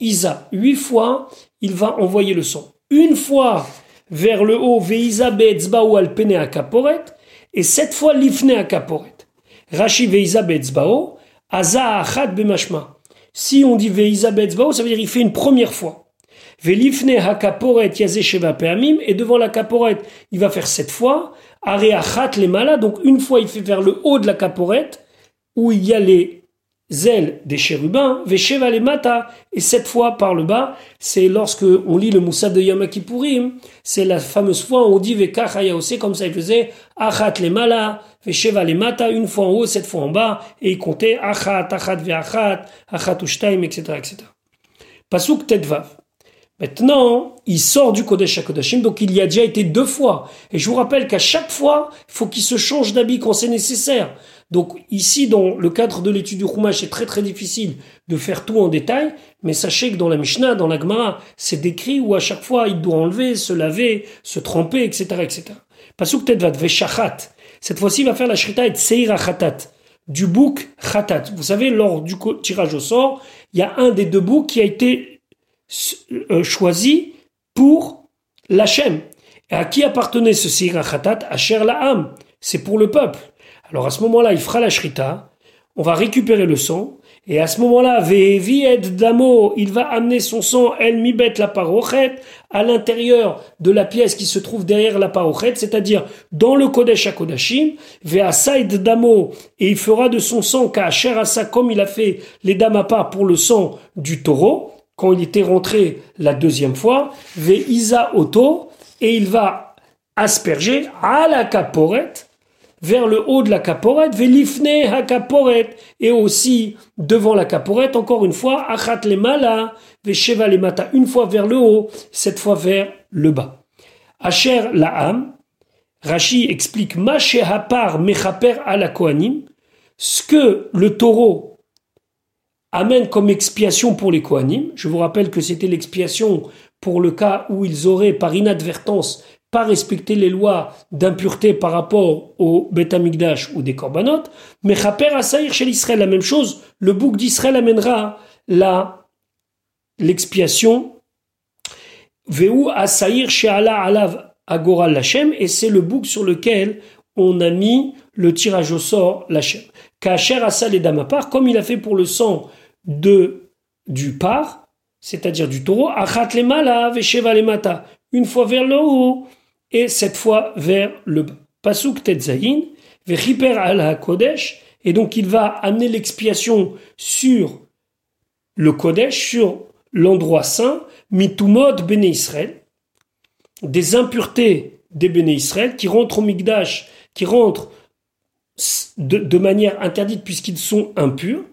Isa. Huit fois, il va envoyer le sang. Une fois vers le haut, Veisa Be'etzbao al pene kaporet, et sept fois l'ifne kaporet. Rashi Veisa Be'etzbao, Aza achat bemashma. Si on dit Veisa Be'etzbao, ça veut dire il fait une première fois. Velifne hakaporet sheva peamim, et devant la caporette, il va faire sept fois. Areachat les malas, donc une fois il fait vers le haut de la caporette, où il y a les ailes des chérubins, Vesheva les mata, et sept fois par le bas, c'est lorsque on lit le Moussa de Yamakipurim, c'est la fameuse fois où on dit Vekachayose, comme ça il faisait, Achat les malas, Vesheva les mata, une fois en haut, sept fois en bas, et il comptait Achat, Achat, Veachat, Achat Ushtaim, etc., etc. Pasuk Tetvav. Maintenant, il sort du Kodesh HaKodashim, donc il y a déjà été deux fois. Et je vous rappelle qu'à chaque fois, il faut qu'il se change d'habit quand c'est nécessaire. Donc ici, dans le cadre de l'étude du Chumash, c'est très très difficile de faire tout en détail, mais sachez que dans la Mishnah, dans la Gemara, c'est décrit où à chaque fois, il doit enlever, se laver, se tremper, etc. etc. Pasuk Tedvat, Veshachat. Cette fois-ci, il va faire la Shrita et Tseir Khatat, du bouc Khatat. Vous savez, lors du tirage au sort, il y a un des deux boucs qui a été euh, choisi pour l'Hachem. À qui appartenait ce Sira Khatat? Asher La'am. C'est pour le peuple. Alors à ce moment-là, il fera la Shrita, on va récupérer le sang, et à ce moment-là, Ve'evied Damo, il va amener son sang, El Mibet la parochet, à l'intérieur de la pièce qui se trouve derrière la parochet, c'est-à-dire dans le Kodesh HaKodashim, Ve'asaid Damo, et il fera de son sang Ka'asher Asa, comme il a fait les Damapa pour le sang du taureau, quand il était rentré la deuxième fois, Isa Oto, et il va asperger à la caporette, vers le haut de la caporette, Velifne ha caporette, et aussi devant la caporette, encore une fois, Achat le mala, Vesheva le mata, une fois vers le haut, cette fois vers le bas. Asher la Rashi explique Ma par mechaper à la ce que le taureau amène comme expiation pour les Kohanim. Je vous rappelle que c'était l'expiation pour le cas où ils auraient, par inadvertance, pas respecté les lois d'impureté par rapport au Beth Amikdash ou des Korbanot. Mais Chaper Asaïr chez l'Israël, la même chose. Le bouc d'Israël amènera la, l'expiation. Veu Asaïr chez Allah Alav Agoral Lachem, et c'est le bouc sur lequel on a mis le tirage au sort Lachem. Kacher Asal et Damapar, comme il a fait pour le sang de, du par, c'est-à-dire du taureau, Achat le mala vesheva le mata, une fois vers le haut et cette fois vers le. Pasuk Tetzayin, vechiper al kodesh, et donc il va amener l'expiation sur le kodesh, sur l'endroit saint, mitumot bene Israël, des impuretés des béné Israël qui rentrent au Migdash, qui rentrent de, manière interdite puisqu'ils sont impurs,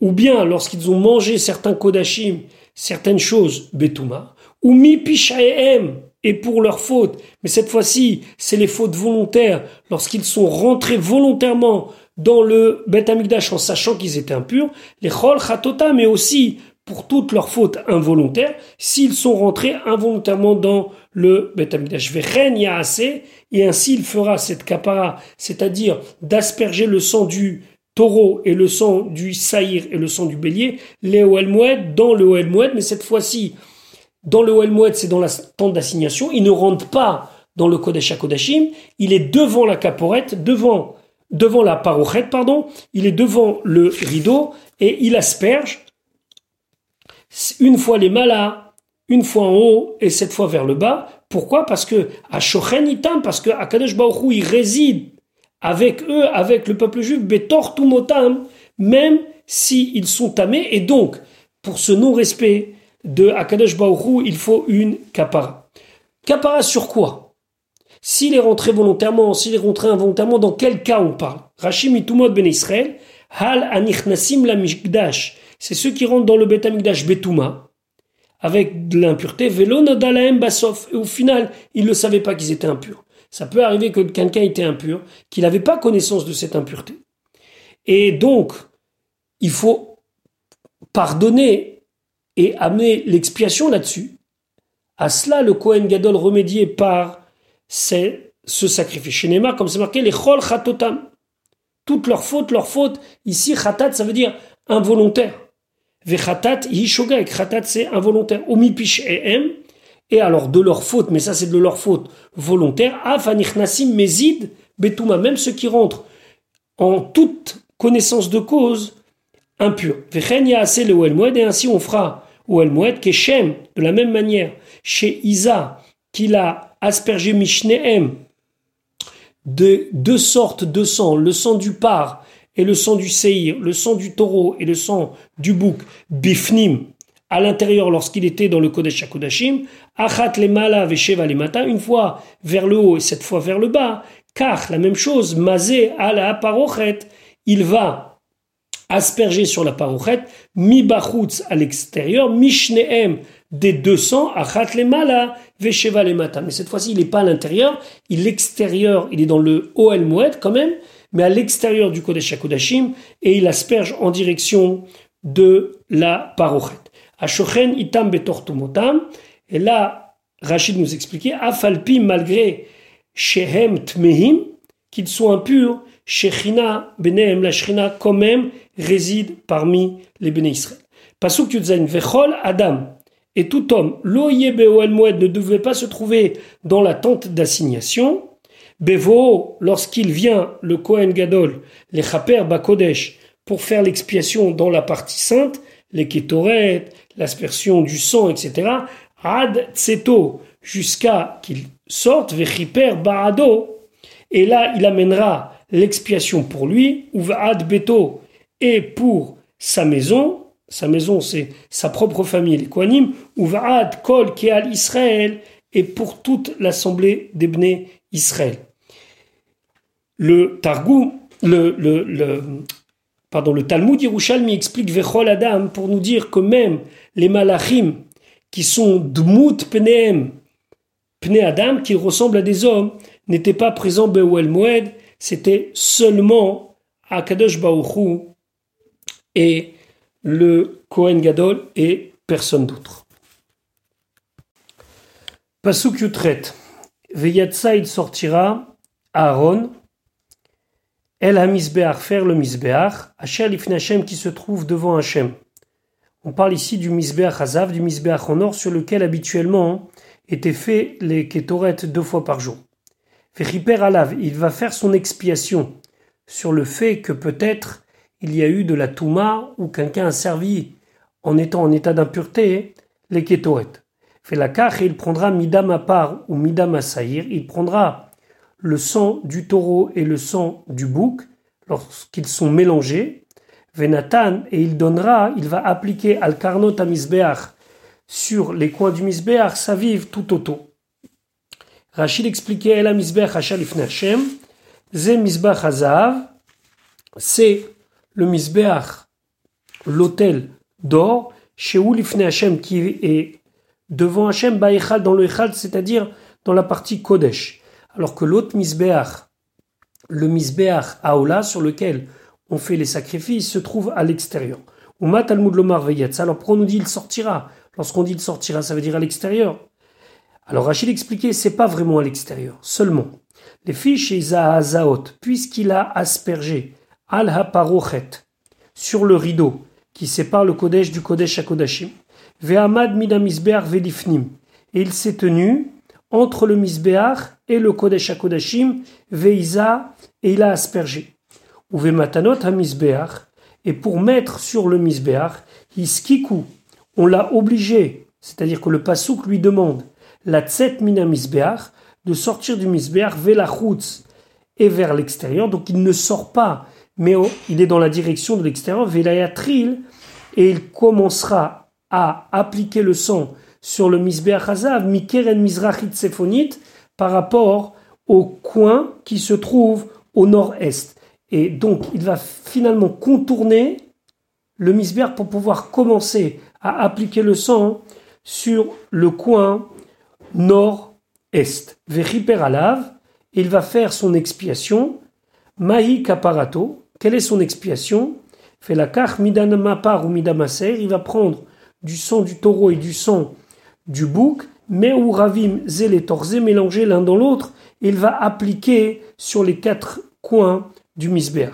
ou bien lorsqu'ils ont mangé certains kodashim, certaines choses betouma, ou mi pishaem, et pour leurs fautes, mais cette fois-ci, c'est les fautes volontaires, lorsqu'ils sont rentrés volontairement dans le Bet Amigdash en sachant qu'ils étaient impurs, les chol chatota, mais aussi pour toutes leurs fautes involontaires, s'ils sont rentrés involontairement dans le Bet Amigdash. a assez, et ainsi il fera cette kapara, c'est-à-dire d'asperger le sang du taureau et le sang du saïr et le sang du bélier, les Oel dans le Oel mais cette fois-ci, dans le Oel c'est dans la tente d'assignation, il ne rentre pas dans le Kodesh HaKodashim, il est devant la caporette, devant, devant la parochette, pardon, il est devant le rideau et il asperge une fois les malas, une fois en haut et cette fois vers le bas. Pourquoi? Parce que à Shochenitam, parce que à Kadesh Baruch il réside avec eux, avec le peuple juif, Betor même s'ils sont tamés. Et donc, pour ce non-respect de Akadosh Baruch il faut une kapara. Kapara sur quoi? S'il est rentré volontairement, s'il est rentré involontairement, dans quel cas on parle? Rachim itumot ben Israël, hal anichnasim la migdash. C'est ceux qui rentrent dans le Bet Amigdash Betouma, avec de l'impureté, velo nodalaem basof. Et au final, ils ne savaient pas qu'ils étaient impurs. Ça peut arriver que quelqu'un était impur, qu'il n'avait pas connaissance de cette impureté. Et donc, il faut pardonner et amener l'expiation là-dessus. À cela, le Kohen Gadol remédié par ce sacrifice. Chez comme c'est marqué, les chol chatotam. Toutes leurs fautes, leurs fautes. Ici, chatat, ça veut dire involontaire. Vechatat, yishoga, et chatat, c'est involontaire. Omipish et et alors de leur faute, mais ça c'est de leur faute volontaire, nasim mezid betouma, même ceux qui rentrent en toute connaissance de cause impure. assez le et ainsi on fera au Elmoed, Keshem, de la même manière, chez Isa, qu'il a aspergé Mishnehem de deux sortes de sang, le sang du par et le sang du seir, le sang du taureau et le sang du bouc, bifnim, à l'intérieur lorsqu'il était dans le Kodesh HaKodashim, Achat le mala vesheva le mata, une fois vers le haut et cette fois vers le bas, car la même chose, mazé à la parochet, il va asperger sur la parochet, mi bachutz à l'extérieur, mishneem des 200, achat le mala vesheva le mata. Mais cette fois-ci, il n'est pas à l'intérieur, il est l'extérieur, il est dans le Oel Moed quand même, mais à l'extérieur du Kodesh HaKodashim, et il asperge en direction de la parochet. Ashochen itam betortumotam. Et là, Rachid nous expliquait, afalpi malgré shehem tmehim, qu'ils sont impurs, shechina benehem, la shrina quand même réside parmi les béné Israël. Pasuk Yudzain, vechol adam. Et tout homme, loye beoel moed ne devait pas se trouver dans la tente d'assignation. Bevo, lorsqu'il vient, le Kohen Gadol, les chaper bakodesh, pour faire l'expiation dans la partie sainte, les kétoret, l'aspersion du sang, etc. Ad tseto, jusqu'à qu'il sorte, vechiper barado, et là il amènera l'expiation pour lui, ou ad beto, et pour sa maison, sa maison c'est sa propre famille, les Kohanim, ou ad kol keal Israël, et pour toute l'assemblée d'Ebné Israël. Le Targou, le, pardon, le Talmud Yerushalmi explique Vechol Adam pour nous dire que même les malachim qui sont Dmut Pneem, Pne Adam, qui ressemblent à des hommes, n'étaient pas présents Be'ouel Moed, c'était seulement Akadosh Baruchou et le Kohen Gadol et personne d'autre. Pasuk Yutret. Veyatsa, il sortira Aaron, El HaMisbeach, faire le Misbeach, Asher Lifne Hashem qui se trouve devant Hashem. On parle ici du Misbeach Hazav, du Misbeach en or sur lequel habituellement étaient faits les Ketoret deux fois par jour. Fechiper Alav, il va faire son expiation sur le fait que peut-être il y a eu de la touma ou quelqu'un a servi en étant en état d'impureté les kétoètes. Fait la et il prendra midam à part ou midam à saïr, il prendra le sang du taureau et le sang du bouc lorsqu'ils sont mélangés. Venatan et il donnera, il va appliquer al karnot à sur les coins du misbeach, ça vive tout autour. Rachid expliquait misbeach c'est le misbeach, l'autel d'or, chez Lifne Hashem qui est devant Hashem, Baïchal dans le Echal, c'est-à-dire dans la partie Kodesh. Alors que l'autre misbeach, le misbeach Aola, sur lequel on fait les sacrifices, se trouve à l'extérieur. Umat Talmud Lomar Alors pour nous dit il sortira? Lorsqu'on dit il sortira, ça veut dire à l'extérieur. Alors Rachid expliquait, c'est pas vraiment à l'extérieur, seulement. Les fiches et puisqu'il a aspergé al haparochet sur le rideau qui sépare le Kodesh du Kodesh à Kodashim, ve'amad midamisbeach velifnim, et il s'est tenu entre le misbeach et le Kodesh à Kodashim, ve'iza, et il a aspergé. Ou ve'matanot ha et pour mettre sur le misbeach, iskiku, on l'a obligé, c'est-à-dire que le pasouk lui demande la tset mina misbeach, de sortir du misbeach vers la route et vers l'extérieur. Donc il ne sort pas, mais il est dans la direction de l'extérieur, velayatril, et il commencera à appliquer le sang sur le misbeach hazav, mikeren mizrachit sephonit, par rapport au coin qui se trouve au nord-est. Et donc il va finalement contourner le misbeach pour pouvoir commencer à appliquer le sang sur le coin nord-est. Vechiper alav, il va faire son expiation. Mahi kaparato, quelle est son expiation? Ou midamaser, il va prendre du sang du taureau et du sang du bouc, mais ou ravim zélétorze mélangés l'un dans l'autre, il va appliquer sur les quatre coins du misber.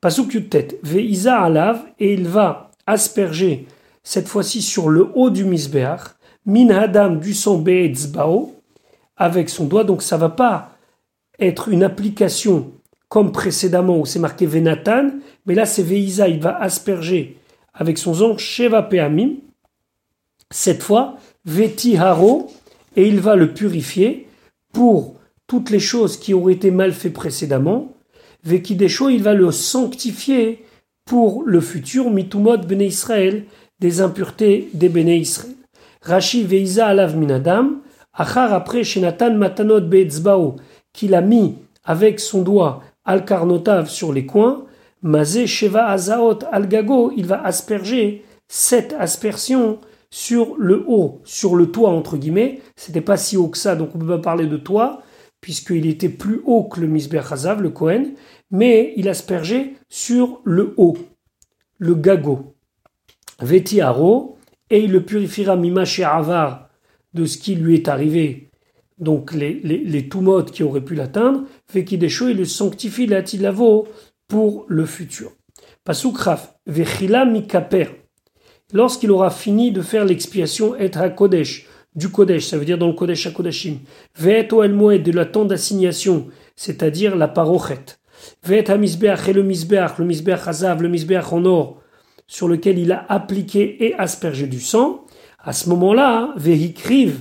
Pasuk tête, veisa alav, et il va asperger cette fois-ci sur le haut du misbeach, min hadam du sang be'etzbao, avec son doigt, donc ça va pas être une application comme précédemment où c'est marqué venatan, mais là c'est veisa, il va asperger avec son zong sheva peamim, cette fois veti haro, et il va le purifier pour toutes les choses qui auraient été mal faites précédemment, vekidesho, il va le sanctifier pour le futur, mitumot bene Israël, des impuretés des béné Israël. Rashi veiza alav minadam, achar après shenatan matanot be'etzbao, qu'il a mis avec son doigt al karnotav sur les coins, mazé sheva azaot al gago, il va asperger cette aspersion sur le haut, sur le toit entre guillemets. C'était pas si haut que ça, donc on peut pas parler de toit, puisqu'il était plus haut que le misber hazav, le Kohen, mais il aspergeait sur le haut, le gago. Veti et il le purifiera mima avar de ce qui lui est arrivé, donc les, les, les qui auraient pu l'atteindre, Vekidesho, il le sanctifie tilavo pour le futur. Pasukraf, Vechila mikaper, lorsqu'il aura fini de faire l'expiation et kodesh, du Kodesh, ça veut dire dans le Kodesh à Kodashim, Ve'eto el de la temps d'assignation, c'est-à-dire la parochet, Ve'et ha-misbeach et le misbeach, le misbeach hazav, le misbeach en or, sur lequel il a appliqué et aspergé du sang, à ce moment-là, véhicrive,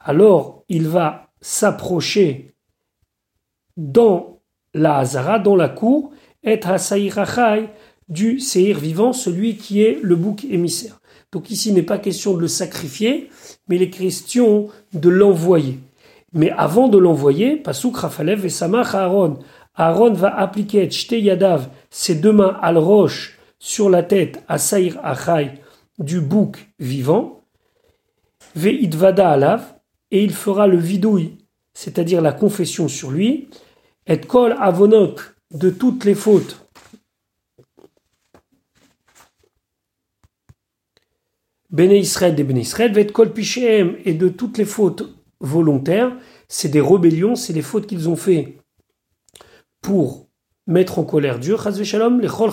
alors il va s'approcher dans la Hazara, dans la cour, être du Seir vivant, celui qui est le bouc émissaire. Donc ici, n'est pas question de le sacrifier, mais il est question de l'envoyer. Mais avant de l'envoyer, Pasuk Rafalev et Samach Aaron, Aaron va appliquer Yadav, ses deux mains la roche, sur la tête à Achai du bouc vivant, Ve'idvada alav, et il fera le vidouille, c'est-à-dire la confession sur lui, et kol avonok de toutes les fautes. Bene Israël des Bene Israël, vet kol pichem et de toutes les fautes volontaires, c'est des rébellions, c'est les fautes qu'ils ont fait pour mettre en colère Dieu, les Chol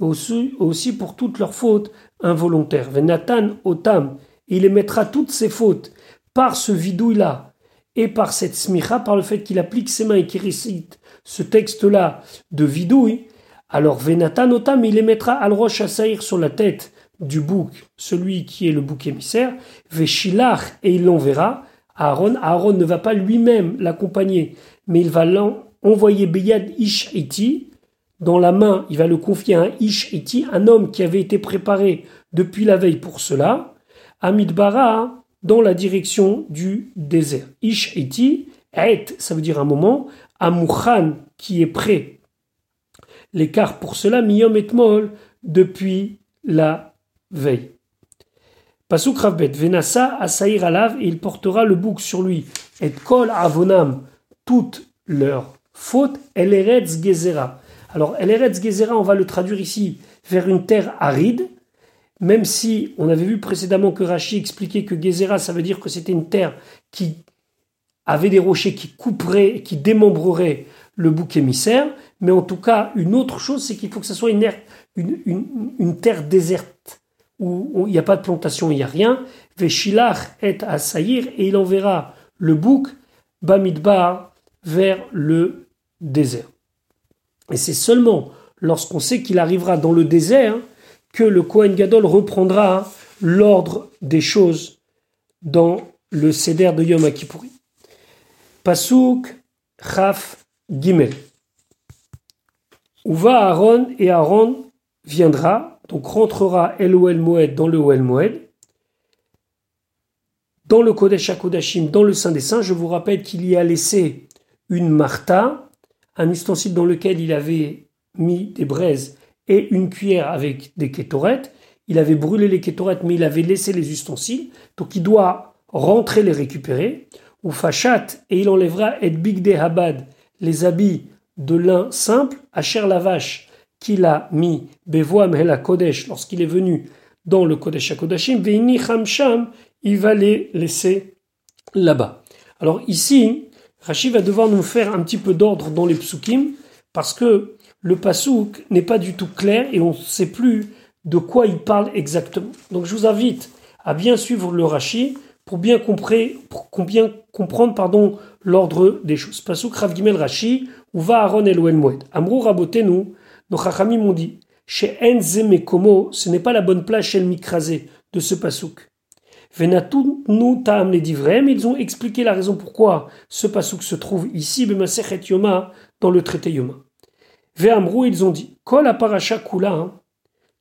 et aussi, pour toutes leurs fautes involontaires. Venatan Otam, il émettra toutes ses fautes par ce vidouille-là et par cette smicha, par le fait qu'il applique ses mains et qu'il récite ce texte-là de vidouille, alors Venata notam, il les mettra al roche à sur la tête du bouc, celui qui est le bouc émissaire, Veshilach, et il l'enverra à Aaron. Aaron ne va pas lui-même l'accompagner, mais il va l'envoyer Beyad Ish Iti, dans la main, il va le confier à un Ish Iti, un homme qui avait été préparé depuis la veille pour cela, Amidbara, dans la direction du désert. Ish Iti, Et, ça veut dire un moment, Amouchan, qui est prêt. L'écart pour cela, Miyom et Mol, depuis la veille. Pasuk Ravbet, Venasa Asaïr Alav, et il portera le bouc sur lui. Et Kol Avonam, toute leur faute, Eleretz Gezera. Alors, Eleretz Gezera, on va le traduire ici vers une terre aride, même si on avait vu précédemment que Rachi expliquait que Gezera, ça veut dire que c'était une terre qui avait des rochers qui couperaient, qui démembreraient le bouc émissaire, mais en tout cas, une autre chose, c'est qu'il faut que ce soit une, une, terre déserte, où il n'y a pas de plantation, il n'y a rien. Veshilach est à Saïr, et il enverra le bouc, Bamidbar, vers le désert. Et c'est seulement lorsqu'on sait qu'il arrivera dans le désert que le Kohen Gadol reprendra l'ordre des choses dans le Seder de Yom Kippourim. Pasuk Chaf Gimel. Où va Aaron et Aaron viendra, donc rentrera El Moed dans le Oel Moed, dans le Kodesh HaKodashim, dans le Saint des Saints. Je vous rappelle qu'il y a laissé une Martha, un ustensile dans lequel il avait mis des braises et une cuillère avec des kétorettes. Il avait brûlé les kétorettes, mais il avait laissé les ustensiles. Donc il doit rentrer les récupérer. Ou fachat, et il enlèvera et big habad, les habits de lin simple, Asher la vache qu'il a mis Bevoam la Kodesh lorsqu'il est venu dans le Kodesh HaKodashim, Veini Hamsham, il va les laisser là-bas. Alors ici, Rachid va devoir nous faire un petit peu d'ordre dans les psukim, parce que le pasouk n'est pas du tout clair et on ne sait plus de quoi il parle exactement. Donc je vous invite à bien suivre le Rashi pour bien, comprendre l'ordre des choses. Pasouk Rav Gimel Rashi, ou va Aaron El Moed. Amrou Rabotenu, nos chachamim m'ont dit, chez Enze Komo, ce n'est pas la bonne place chez le de ce pasouk. Venatou nous ta'am les divrem, ils ont expliqué la raison pourquoi ce pasouk se trouve ici, Bemasechet Yoma, dans le traité Yoma. Ve'amrou, ils ont dit, Kol la paracha kula, hein.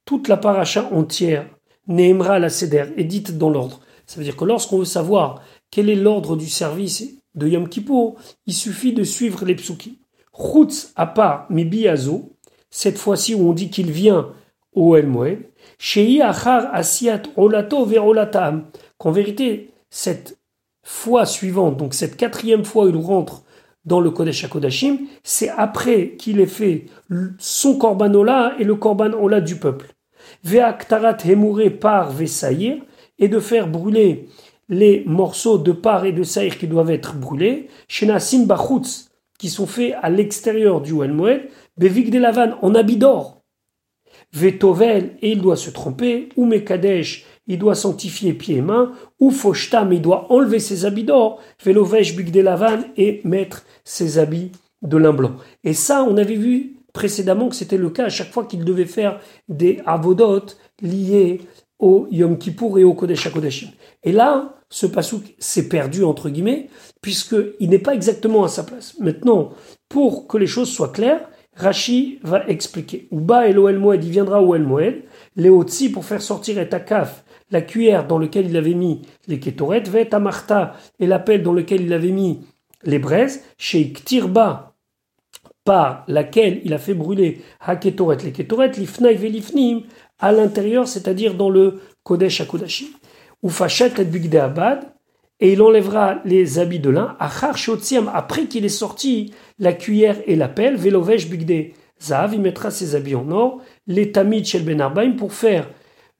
toute la paracha entière, Nehemra la seder, est dite dans l'ordre. Ça veut dire que lorsqu'on veut savoir quel est l'ordre du service de Yom Kippur, il suffit de suivre les psukim. Chutz à part Mibiazo, cette fois-ci où on dit qu'il vient au El Moed, Shei Achar Asiat Olato Verolatam, qu'en vérité, cette fois suivante, donc cette quatrième fois où il rentre dans le Kodesh HaKodashim, c'est après qu'il ait fait son Korban Ola et le Korban Ola du peuple. Ve'aktarat Hemure par Vesaïr, et de faire brûler les morceaux de part et de saïr qui doivent être brûlés, Shenasim Bachutz, qui sont faits à l'extérieur du Moed, Bevik de Lavan en habit d'or. Vetovel, et il doit se tromper, ou Mekadesh, il doit sanctifier pieds et mains, ou Foshtam, il doit enlever ses habits d'or, Velovesh Big de Lavan, et mettre ses habits de lin blanc. Et ça, on avait vu précédemment que c'était le cas à chaque fois qu'il devait faire des avodot liés au Yom Kippour et au Kodesh HaKodeshim. Et là, ce pasouk s'est perdu, entre guillemets, puisqu'il n'est pas exactement à sa place. Maintenant, pour que les choses soient claires, Rashi va expliquer. Uba et El Moed, il viendra au El Moed, Léotsi pour faire sortir et Akaf, la cuillère dans laquelle il avait mis les kétorettes, Vet Amarta et l'appel dans lequel il avait mis les braises, chez Ktirba, par laquelle il a fait brûler Haketoret, les kétorettes, Lifnaï Velifnim, à l'intérieur, c'est-à-dire dans le Kodesh HaKodashim. Ou Fachet et Abad, et il enlèvera les habits de lin, Achar après qu'il ait sorti la cuillère et la pelle, Velovesh Bigde Zav, il mettra ses habits en or, les Tamid Shel Ben pour faire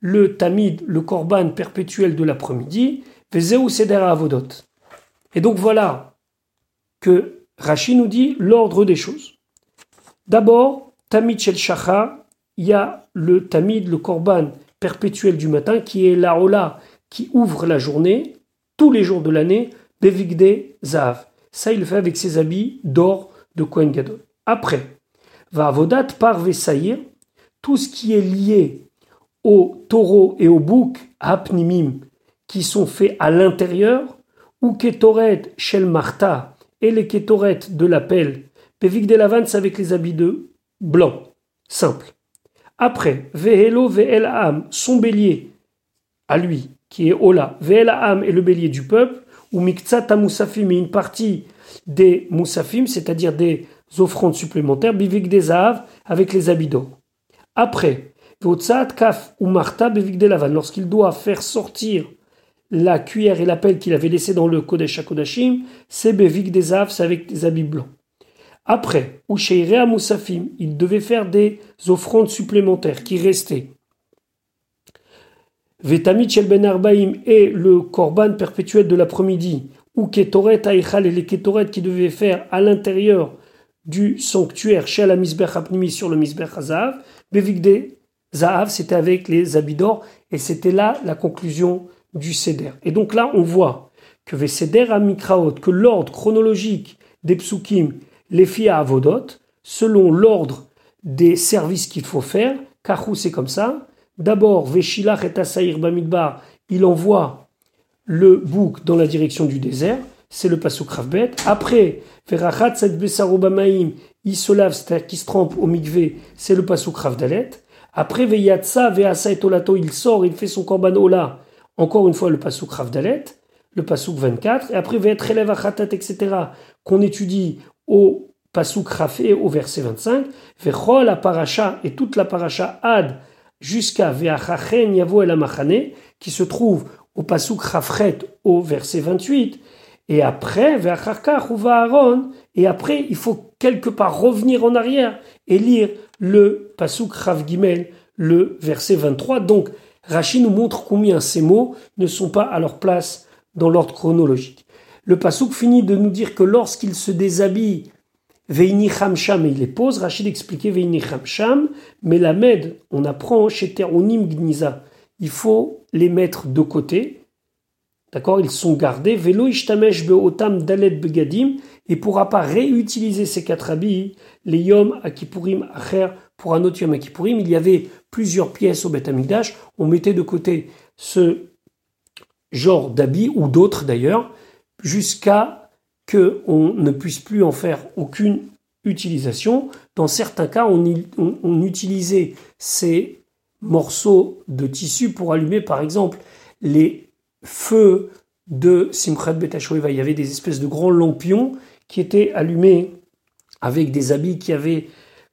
le Tamid, le Korban perpétuel de l'après-midi, Vezeu Seder Avodot. Et donc voilà que Rashi nous dit l'ordre des choses. D'abord, Tamid Shel Shacha, il y a le tamid, le korban perpétuel du matin, qui est la ola qui ouvre la journée, tous les jours de l'année, bevigde zav. Ça, il le fait avec ses habits d'or de Kohen Gadol. Après, va avodat par Vesaïr, tout ce qui est lié au taureau et au bouc, hapnimim, qui sont faits à l'intérieur, ou ketoret shel marta, et les ketoret de la pelle, bevigde lavans avec les habits de blanc, simple. Après, vehelo ve'el son bélier, à lui, qui est Ola, ve'el est le bélier du peuple, ou miktsat moussafim, une partie des moussafim, c'est-à-dire des offrandes supplémentaires, bivik des avec les habits d'or. Après, lorsqu'il doit faire sortir la cuillère et la pelle qu'il avait laissé dans le Kodesh HaKodashim, c'est bevik des avec des habits blancs. Après, ou à moussafim, il devait faire des offrandes supplémentaires qui restaient. Vetamit Ben Arbaim et le korban perpétuel de l'après-midi, ou Ketoret Aïchal et les Ketoret qui devaient faire à l'intérieur du sanctuaire chez la Misbech Apnimi sur le Misbech Hazav, Bevigde Zahav, c'était avec les habits d'or, et c'était là la conclusion du Seder. Et donc là, on voit que Veseder Amikraot, que l'ordre chronologique des psukim, les filles à Avodot, selon l'ordre des services qu'il faut faire, Kachou c'est comme ça, D'abord, Veshilach et Bamidbar, il envoie le bouc dans la direction du désert, c'est le pasuk Ravbet. Après, Verachat Set Bamaim, il se lave, c'est-à-dire qu'il se trempe au mikvé, c'est le pasuk Ravdalet. Après, Veyatsa et Olato, il sort, il fait son korban Ola, encore une fois le pasuk Ravdalet, le pasuk 24. Et après, Veetrelev Achatat, etc., qu'on étudie au pasuk Rafé, au verset 25. Vechol la paracha, et toute la paracha Ad, jusqu'à Ve'achachen Yavo El Amachane, qui se trouve au Pasuk Rafret au verset 28, et après ou Aaron, et après il faut quelque part revenir en arrière et lire le Pasuk Rav Gimel, le verset 23. Donc Rachid nous montre combien ces mots ne sont pas à leur place dans l'ordre chronologique. Le Pasuk finit de nous dire que lorsqu'il se déshabille Veini Hamsham, il les pose. Rachid expliquait Veini Hamsham, mais la med, on apprend chez Teronim Gniza. Il faut les mettre de côté. D'accord? Ils sont gardés. Velo Ishtamesh Beotam Dalet Begadim. Ne pourra pas réutiliser ces quatre habits. Les Yom Akipurim Acher pour un autre Yom. Il y avait plusieurs pièces au Beth Amikdash. On mettait de côté ce genre d'habits, ou d'autres d'ailleurs, jusqu'à qu'on ne puisse plus en faire aucune utilisation. Dans certains cas, on, utilisait ces morceaux de tissu pour allumer, par exemple, les feux de Simchat Betashoeva. Il y avait des espèces de grands lampions qui étaient allumés avec des habits qui avaient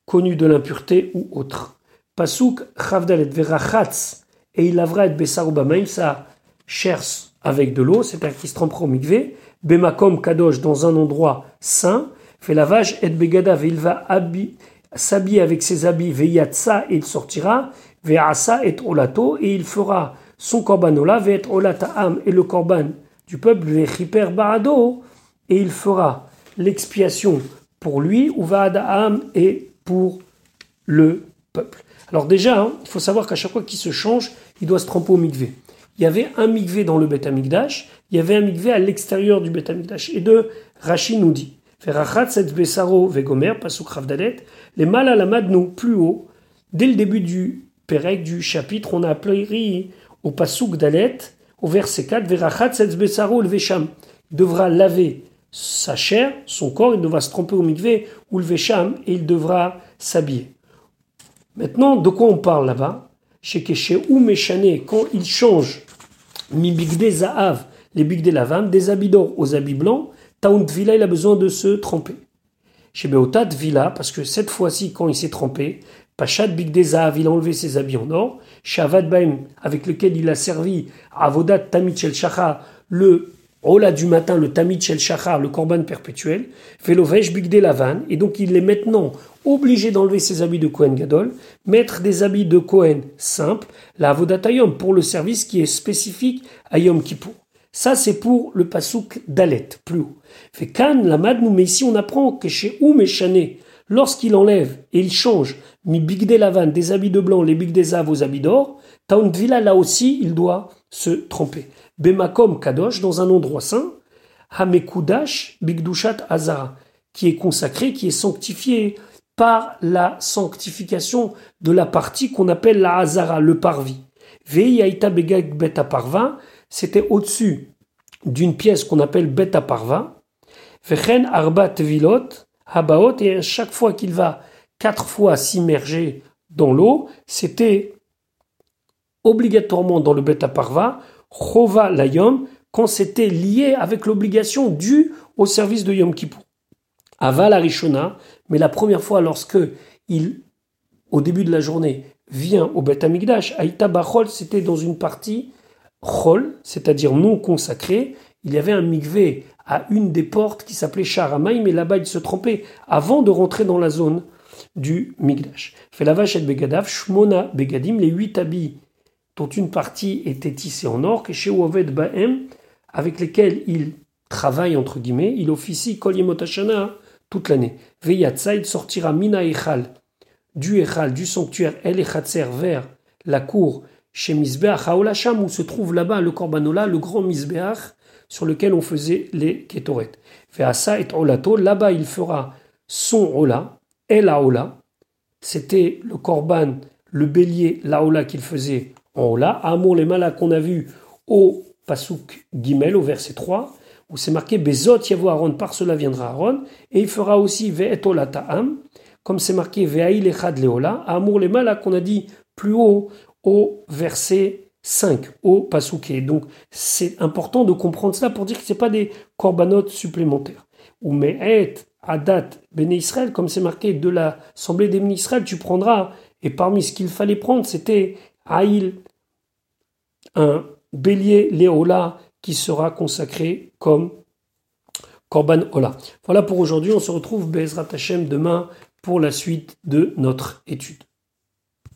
connu de l'impureté ou autre. Pasuk Chavdalet Verachatz et il lavera et Bessarouba ça cherche avec de l'eau, c'est-à-dire qu'il se trempera au. Bemakom Kadosh dans un endroit saint, fait lavage et begada, il va s'habiller avec ses habits, veyatsa et il sortira, veasa et olato et il fera son korbanola, veet am et le korban du peuple, vechiper barado et il fera l'expiation pour lui, ou am et le peuple. Alors déjà, hein, il faut savoir qu'à chaque fois qu'il se change, il doit se tremper au mikvé. Il y avait un mikvé dans le Beth Amikdash, il y avait un mikvé à l'extérieur du Beth Amikdash. Et de Rachid nous dit, besaro vegomer, les nous plus haut, dès le début du Perek, du chapitre, on a appelé au pasuk dalet, au verset 4, verachat besaro le vesham. Devra laver sa chair, son corps, il devra se tromper au mikvé ou le vesham, et il devra s'habiller. Maintenant, de quoi on parle là-bas? Chez Keshe ou Meshane, quand il change mi les big de lavan, des habits d'or aux habits blancs, Taount Villa, il a besoin de se tremper. Chez Beotat Villa, parce que cette fois-ci, quand il s'est trempé, Pachat Big Dezav, il a enlevé ses habits en or. Shavad Baim, avec lequel il a servi Avodat Tamit Shel Shachar, le Ola du matin, le Tamit Shel Shachar, le Korban perpétuel. Velovesh Big Lavan, et donc il est maintenant obligé d'enlever ses habits de Kohen Gadol, mettre des habits de Kohen simples, la Avodat Ayom, pour le service qui est spécifique à Yom Kippur. Ça, c'est pour le pasouk d'Alet, plus haut. Fait Kan, la madnou, mais ici on apprend que chez Oum et lorsqu'il enlève et il change, mi bigde lavan, des habits de blanc, les big zav aux habits d'or, Tauntvila, là aussi, il doit se tromper. Bemakom kadosh, dans un endroit saint, Hamekudash Bigdushat Azara, qui est consacré, qui est sanctifié par la sanctification de la partie qu'on appelle la Hazara, le parvis. Veiyaita Begag Beta Parva, c'était au-dessus d'une pièce qu'on appelle Beta Parva. Vechen Arba Tevilot, Habaot, et chaque fois qu'il va quatre fois s'immerger dans l'eau, c'était obligatoirement dans le Beta Parva, Chova Layom, quand c'était lié avec l'obligation due au service de Yom Kippur. Aval Arishona, mais la première fois lorsque il, au début de la journée, vient au Beth Amikdash, Aïta Bachol, c'était dans une partie Chol, c'est-à-dire non consacrée. Il y avait un mikvé à une des portes qui s'appelait Sharamay, mais là-bas il se trompait avant de rentrer dans la zone du Migdash. Fait la vache et Begadav, Shmona Begadim, les huit habits dont une partie était tissée en or, et chez Oved Bahem, avec lesquels il travaille entre guillemets, il officie Kol toute l'année. Veyatsa, il sortira Mina Echal, du Echal, du sanctuaire El Echatzer vers la cour chez Misbeach Haolasham, où se trouve là-bas le Korbanola, le grand Misbeach, sur lequel on faisait les Ketoret. Veasa et Olato, là-bas il fera son Ola, El Aola, c'était le Korban, le bélier, l'Aola qu'il faisait en Ola. Amour les malas qu'on a vu au Pasuk Gimel, au verset 3 où c'est marqué Bezot Yavo Aaron, par cela viendra Aaron, et il fera aussi Ve'etola Ta'am, comme c'est marqué Ve'aïl Echad Leola, Amour les malas qu'on a dit plus haut au verset 5, au Pasouké. Donc c'est important de comprendre cela pour dire que ce pas des corbanotes supplémentaires. Ou Me'et Adat Bene Israël, comme c'est marqué de l'assemblée des Israël, tu prendras, et parmi ce qu'il fallait prendre, c'était Aïl, un bélier Léola, qui sera consacré comme Korban Ola. Voilà pour aujourd'hui, on se retrouve Bezrat Hashem demain pour la suite de notre étude.